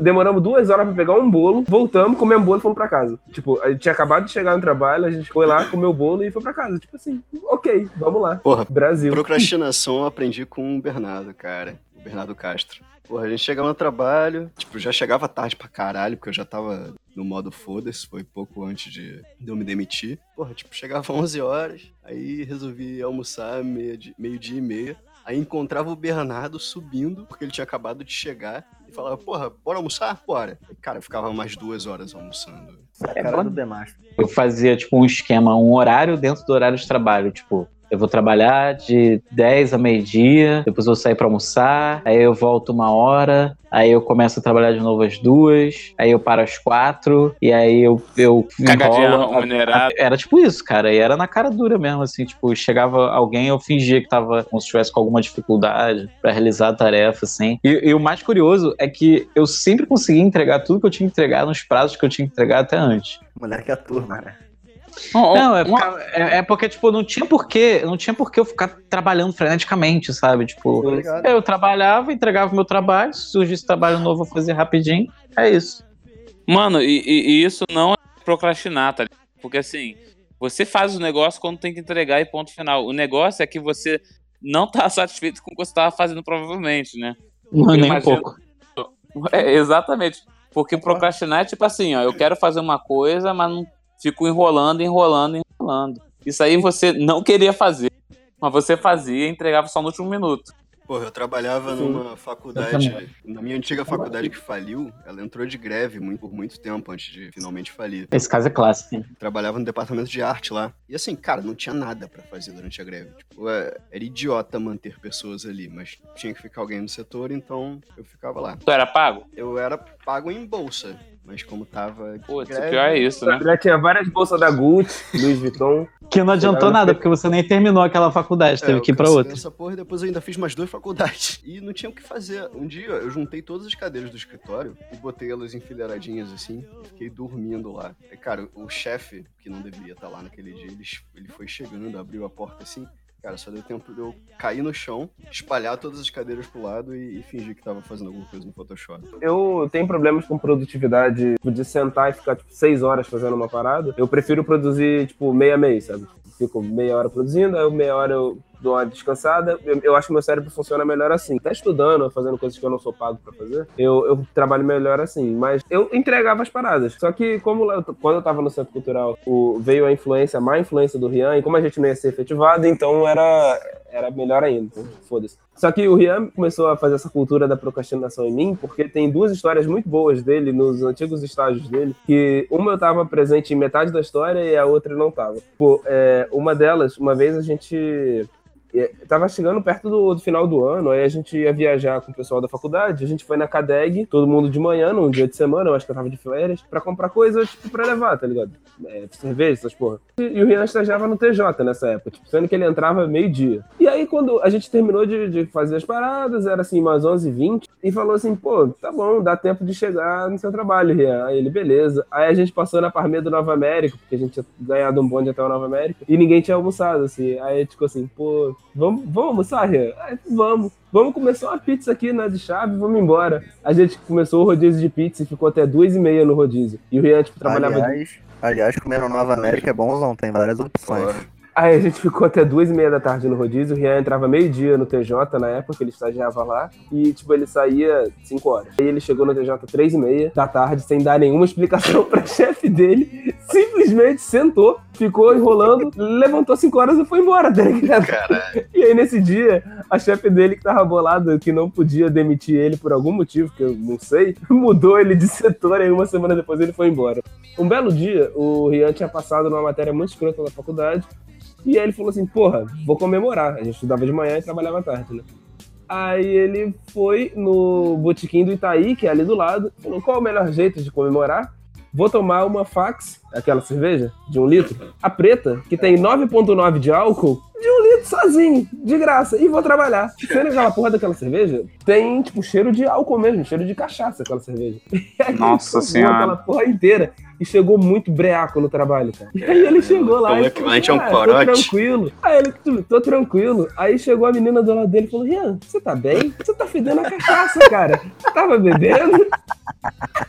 demoramos duas horas pra pegar um bolo, voltamos, comemos bolo e fomos pra casa. Tipo, a gente tinha acabado de chegar no trabalho, a gente foi lá, comeu o bolo e foi pra casa. Tipo assim, ok, vamos lá. Porra, Brasil. procrastinação eu aprendi com o Bernardo, cara. O Bernardo Castro. Porra, a gente chegava no trabalho, tipo, já chegava tarde pra caralho, porque eu já tava no modo foda-se, foi pouco antes de, de eu me demitir. Porra, tipo, chegava 11 horas, aí resolvi almoçar meia de- meio-dia e meia. Aí encontrava o Bernardo subindo, porque ele tinha acabado de chegar, e falava, porra, bora almoçar? Bora. E, cara, eu ficava mais duas horas almoçando. A cara do Demastro. Eu fazia, tipo, um esquema, um horário dentro do horário de trabalho. Tipo, eu vou trabalhar de 10 a meio-dia, depois eu vou sair pra almoçar, aí eu volto uma hora, aí eu começo a trabalhar de novo às duas, aí eu paro às quatro, e aí eu, eu Cagadinha enrolo. minerada. Era tipo isso, cara, e era na cara dura mesmo, assim, tipo, chegava alguém, eu fingia que tava como se estivesse com alguma dificuldade pra realizar a tarefa, assim. E, e o mais curioso é que eu sempre conseguia entregar tudo que eu tinha que entregar nos prazos que eu tinha que entregar até antes. Moleque é a turma, né? Não, é, porque- é- é porque, tipo, não tinha porquê, não tinha porquê eu ficar trabalhando freneticamente, sabe? Tipo, eu trabalhava, entregava o meu trabalho, se surgisse trabalho novo, eu fazia rapidinho. É isso. Mano, e, e- isso não é procrastinar, tá ligado? Porque assim, você faz o negócio quando tem que entregar e ponto final. O negócio é que você não tá satisfeito com o que você tava fazendo, provavelmente, né? Não, nem um imagino- pouco. É, exatamente. Porque procrastinar é tipo assim, ó, eu quero fazer uma coisa, mas não fico enrolando, enrolando, enrolando. Isso aí você não queria fazer, mas você fazia e entregava só no último minuto. Porra, eu trabalhava Sim. numa faculdade, na minha antiga faculdade que faliu, ela entrou de greve muito, por muito tempo antes de finalmente falir. Esse caso é clássico. hein? Trabalhava no departamento de arte lá. E assim, cara, não tinha nada pra fazer durante a greve. Tipo, é, era idiota manter pessoas ali, mas tinha que ficar alguém no setor, então eu ficava lá. Tu era pago? Eu era pago em bolsa, mas como tava. Putz, greve- o pior é isso, né? Já tinha várias bolsas da Gucci, Louis Vuitton. Que não adiantou nada, porque você nem terminou aquela faculdade, teve É, eu que ir pra outra. Essa porra, e depois eu ainda fiz mais duas faculdades. E não tinha o que fazer. Um dia eu juntei todas as cadeiras do escritório e botei elas enfileiradinhas assim fiquei dormindo lá. Cara, o chefe, que não deveria estar lá naquele dia, ele, ele foi chegando, abriu a porta assim. Cara, só deu tempo de eu cair no chão, espalhar todas as cadeiras pro lado e, e fingir que tava fazendo alguma coisa no Photoshop. Eu tenho problemas com produtividade, tipo, de sentar e ficar, tipo, seis horas fazendo uma parada. Eu prefiro produzir, tipo, meia meia, sabe? Fico meia hora produzindo, aí meia hora eu dou uma descansada. Eu, eu acho que meu cérebro funciona melhor assim. Tá estudando, fazendo coisas que eu não sou pago pra fazer, eu, eu trabalho melhor assim. Mas eu entregava as paradas. Só que, como lá- quando eu tava no Centro Cultural, o- veio a influência, a má influência do Rian, e como a gente não ia ser efetivado, então era, era melhor ainda. Então, Foda-se. Só que o Rian começou a fazer essa cultura da procrastinação em mim, porque tem duas histórias muito boas dele nos antigos estágios dele, que uma eu tava presente em metade da história e a outra não tava. Pô, é, uma delas, uma vez a gente tava chegando perto do, do final do ano, aí a gente ia viajar com o pessoal da faculdade, a gente foi na Cadeg, todo mundo de manhã, num dia de semana, eu acho que eu tava de férias, pra comprar coisas, tipo, pra levar, tá ligado? É, cerveja, essas porra. E, e o Rian estagiava no TJ nessa época, tipo, sendo que ele entrava meio-dia. E aí, quando a gente terminou de, de fazer as paradas, era assim, umas 11h20, e falou assim, pô, tá bom, dá tempo de chegar no seu trabalho, Rian. Aí ele, beleza. Aí a gente passou na Parmeia do Nova América, porque a gente tinha ganhado um bonde até o Nova América, e ninguém tinha almoçado, assim. Aí ficou assim, pô, vamos, vamos almoçar, Rian? Ah, vamos. Vamos começar uma pizza aqui na de chave, vamos embora. A gente começou o rodízio de pizza e ficou até duas e meia no rodízio. E o Rian, tipo, trabalhava... Aliás, aliás, comer no Nova América é bonzão, tem várias opções. Aí a gente ficou até duas e meia da tarde no rodízio. O Rian entrava meio-dia no TJ na época, que ele estagiava lá. E, tipo, ele saía cinco horas. Aí ele chegou no TJ três e meia da tarde, sem dar nenhuma explicação pra chefe dele. Simplesmente sentou, ficou enrolando, levantou cinco horas e foi embora, tá ligado? Caralho. E aí, nesse dia, a chefe dele, que tava bolada, que não podia demitir ele por algum motivo, que eu não sei, mudou ele de setor. Aí, uma semana depois, ele foi embora. Um belo dia, o Rian tinha passado numa matéria muito escrota da faculdade. E aí ele falou assim, porra, vou comemorar. A gente estudava de manhã e trabalhava à tarde, né? Aí ele foi no botequim do Itaí, que é ali do lado, falou, qual o melhor jeito de comemorar? Vou tomar uma fax, aquela cerveja, de um litro, a preta, que tem 9,9 de álcool, de um litro sozinho, de graça, e vou trabalhar. Sendo aquela porra daquela cerveja, tem, tipo, cheiro de álcool mesmo, cheiro de cachaça aquela cerveja. E aí Nossa Senhora. aquela porra inteira e chegou muito breaco no trabalho, cara. E aí ele chegou lá Tomou e falou, equivalente a um "Ah, tô corote." tranquilo. Aí ele, "Tu- tô tranquilo. Aí chegou a menina do lado dele e falou, Rian, você tá bem? Você tá fedendo a cachaça, cara. Você tava bebendo?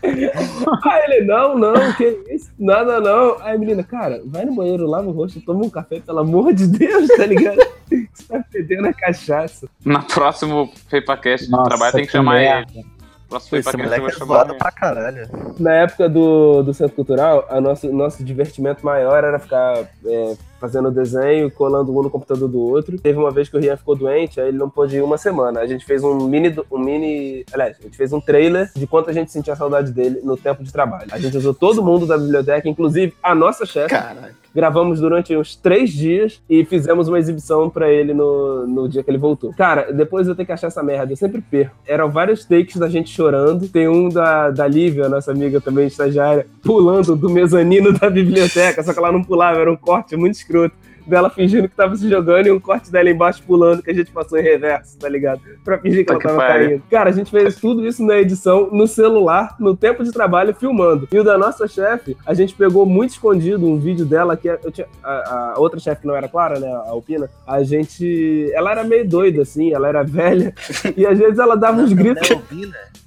Aí ele, não, não, que isso? Nada não. Aí a menina, cara, vai no banheiro, lava o rosto, toma um café, pelo amor de Deus, tá ligado? Você tá fedendo a cachaça. Na próximo FeipaCast de Nossa, trabalho tem que que chamar merda. ele. Próximo Pô, esse moleque é zoado pra caralho. Na época do, do Centro Cultural, a nosso, nosso divertimento maior era ficar é, fazendo desenho, colando um no computador do outro. Teve uma vez que o Rian ficou doente, aí ele não pôde ir uma semana. A gente fez um mini, um mini. Aliás, a gente fez um trailer de quanto a gente sentia saudade dele no tempo de trabalho. A gente usou todo mundo da biblioteca, inclusive a nossa chefe. Caralho. Gravamos durante uns três dias e fizemos uma exibição pra ele no, no dia que ele voltou. Cara, depois eu tenho que achar essa merda, eu sempre perco. Eram vários takes da gente chorando. Tem um da, da Lívia, nossa amiga também estagiária, pulando do mezanino da biblioteca, só que ela não pulava, era um corte muito escroto. Dela fingindo que tava se jogando e um corte dela embaixo pulando, que a gente passou em reverso, tá ligado? Pra fingir que ela tava caindo. Cara, a gente fez tudo isso na edição, no celular, no tempo de trabalho, filmando. E o da nossa chefe, a gente pegou muito escondido um vídeo dela, que eu tinha, a, a outra chefe que não era Clara, né, a Alpina, a gente. Ela era meio doida, assim, ela era velha, e às vezes ela dava uns gritos.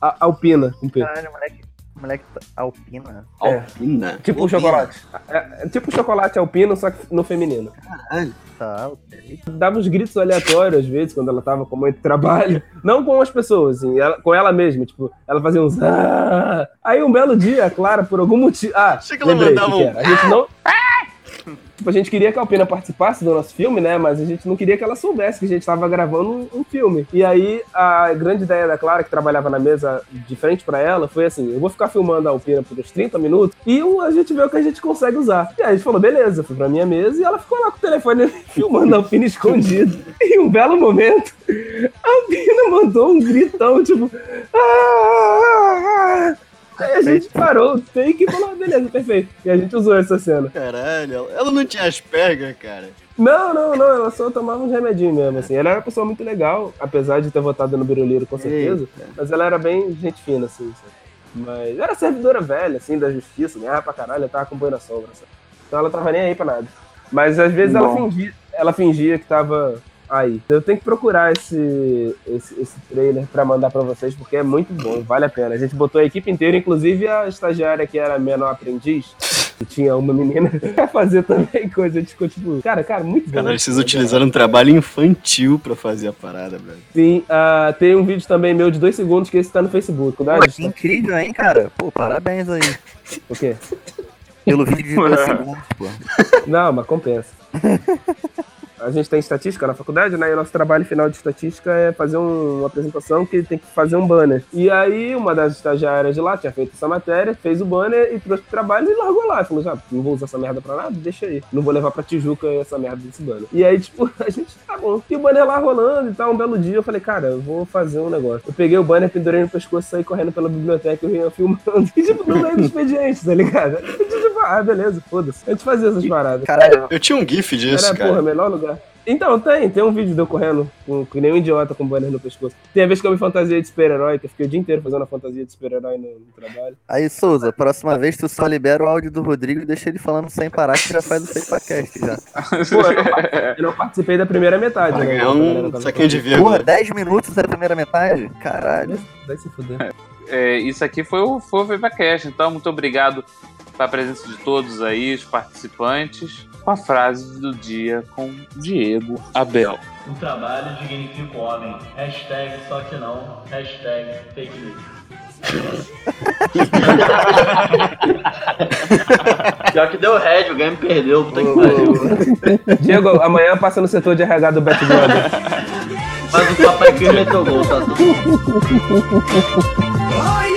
A, Alpina, com P. Caralho, moleque, moleque tá- alpina. É. Alpina. Tipo o chocolate. É, é tipo o chocolate alpino, só que no feminino. Caralho. Tá, ok. Dava uns gritos aleatórios, às vezes, quando ela tava com muito trabalho. Não com as pessoas, assim, ela- com ela mesma. Tipo, ela fazia uns. "Ah". Aí um belo dia, a Clara, por algum motivo. Ah, Achei que ela mandava que um. A gente não. Tipo, a gente queria que a Alpina participasse do nosso filme, né? Mas a gente não queria que ela soubesse que a gente tava gravando um, filme. E aí, a grande ideia da Clara, que trabalhava na mesa de frente pra ela, foi assim: eu vou ficar filmando a Alpina por uns 30 minutos e a gente vê o que a gente consegue usar. E aí a gente falou: beleza, fui pra minha mesa e ela ficou lá com o telefone filmando a Alpina escondido. E um belo momento, a Alpina mandou um gritão, tipo. "Ah!" Aí a gente parou o take e falou, "Ah, beleza, perfeito. E a gente usou essa cena. Caralho, ela- não tinha Asperger, cara. Não, não, não, ela só tomava uns remedinhos mesmo, assim. Ela era uma pessoa muito legal, apesar de ter votado no Biruliro, com certeza. Mas ela era bem gente fina, assim, sabe? Mas era servidora velha, assim, da justiça, ganhava pra caralho, ela tava com boi na sombra, sabe? Então ela tava nem aí pra nada. Mas às vezes ela fingia, ela fingia que tava aí. Eu tenho que procurar esse, esse, esse trailer pra mandar pra vocês, porque é muito bom, vale a pena. A gente botou a equipe inteira, inclusive a estagiária que era menor aprendiz, que tinha uma menina pra fazer também coisa. A gente ficou tipo, cara, cara, muito bom. Cara, vocês utilizaram um trabalho infantil pra fazer a parada, velho. Sim, ah, tem um vídeo também meu de dois segundos que esse tá no Facebook. Pô, que incrível, hein, cara? Pô, parabéns aí. O quê? Pelo vídeo de dois segundos, pô. Não, mas compensa. A gente tem estatística na faculdade, né? E o nosso trabalho final de estatística é fazer um- uma apresentação que tem que fazer um banner. E aí, uma das estagiárias de lá tinha feito essa matéria, fez o banner e trouxe pro trabalho e largou lá. Falou, já, não vou usar essa merda pra nada, deixa aí. Não vou levar pra Tijuca essa merda desse banner. E aí, tipo, a gente, tá bom. E o banner lá rolando e tal, um belo dia, eu falei, cara, eu vou fazer um negócio. Eu peguei o banner, pendurei no pescoço, saí correndo pela biblioteca e eu ia filmando. E, tipo, no meio do expediente, tá ligado? Ah, beleza, foda-se. A gente fazia essas paradas. Eu tinha um gif disso, Era, cara. porra, melhor lugar. Então, tem, tem um vídeo de eu correndo com, com nenhum idiota com banner no pescoço. Tem a vez que eu me fantasia de super-herói, que eu fiquei o dia inteiro fazendo a fantasia de super-herói no, no trabalho. Aí, Souza, próxima vez tu só libera o áudio do Rodrigo e deixa ele falando sem parar que já faz o FeipaCast já. Pô, eu não, eu não participei da primeira metade, né? É um saquinho de vírgula. Porra, 10 minutos da primeira metade? Caralho. Vai se fuder. É, isso aqui foi o, foi o VivaCast, então muito obrigado pela presença de todos aí, os participantes, com a frase do dia com Diego Abel. O trabalho dignifica o homem. Hashtag só que não. Hashtag fake news. Pior que deu red, o game perdeu, puta que pariu. Diego, amanhã passa no setor de RH do Bet Brother. Mas o papai que meteu gol, tá tudo.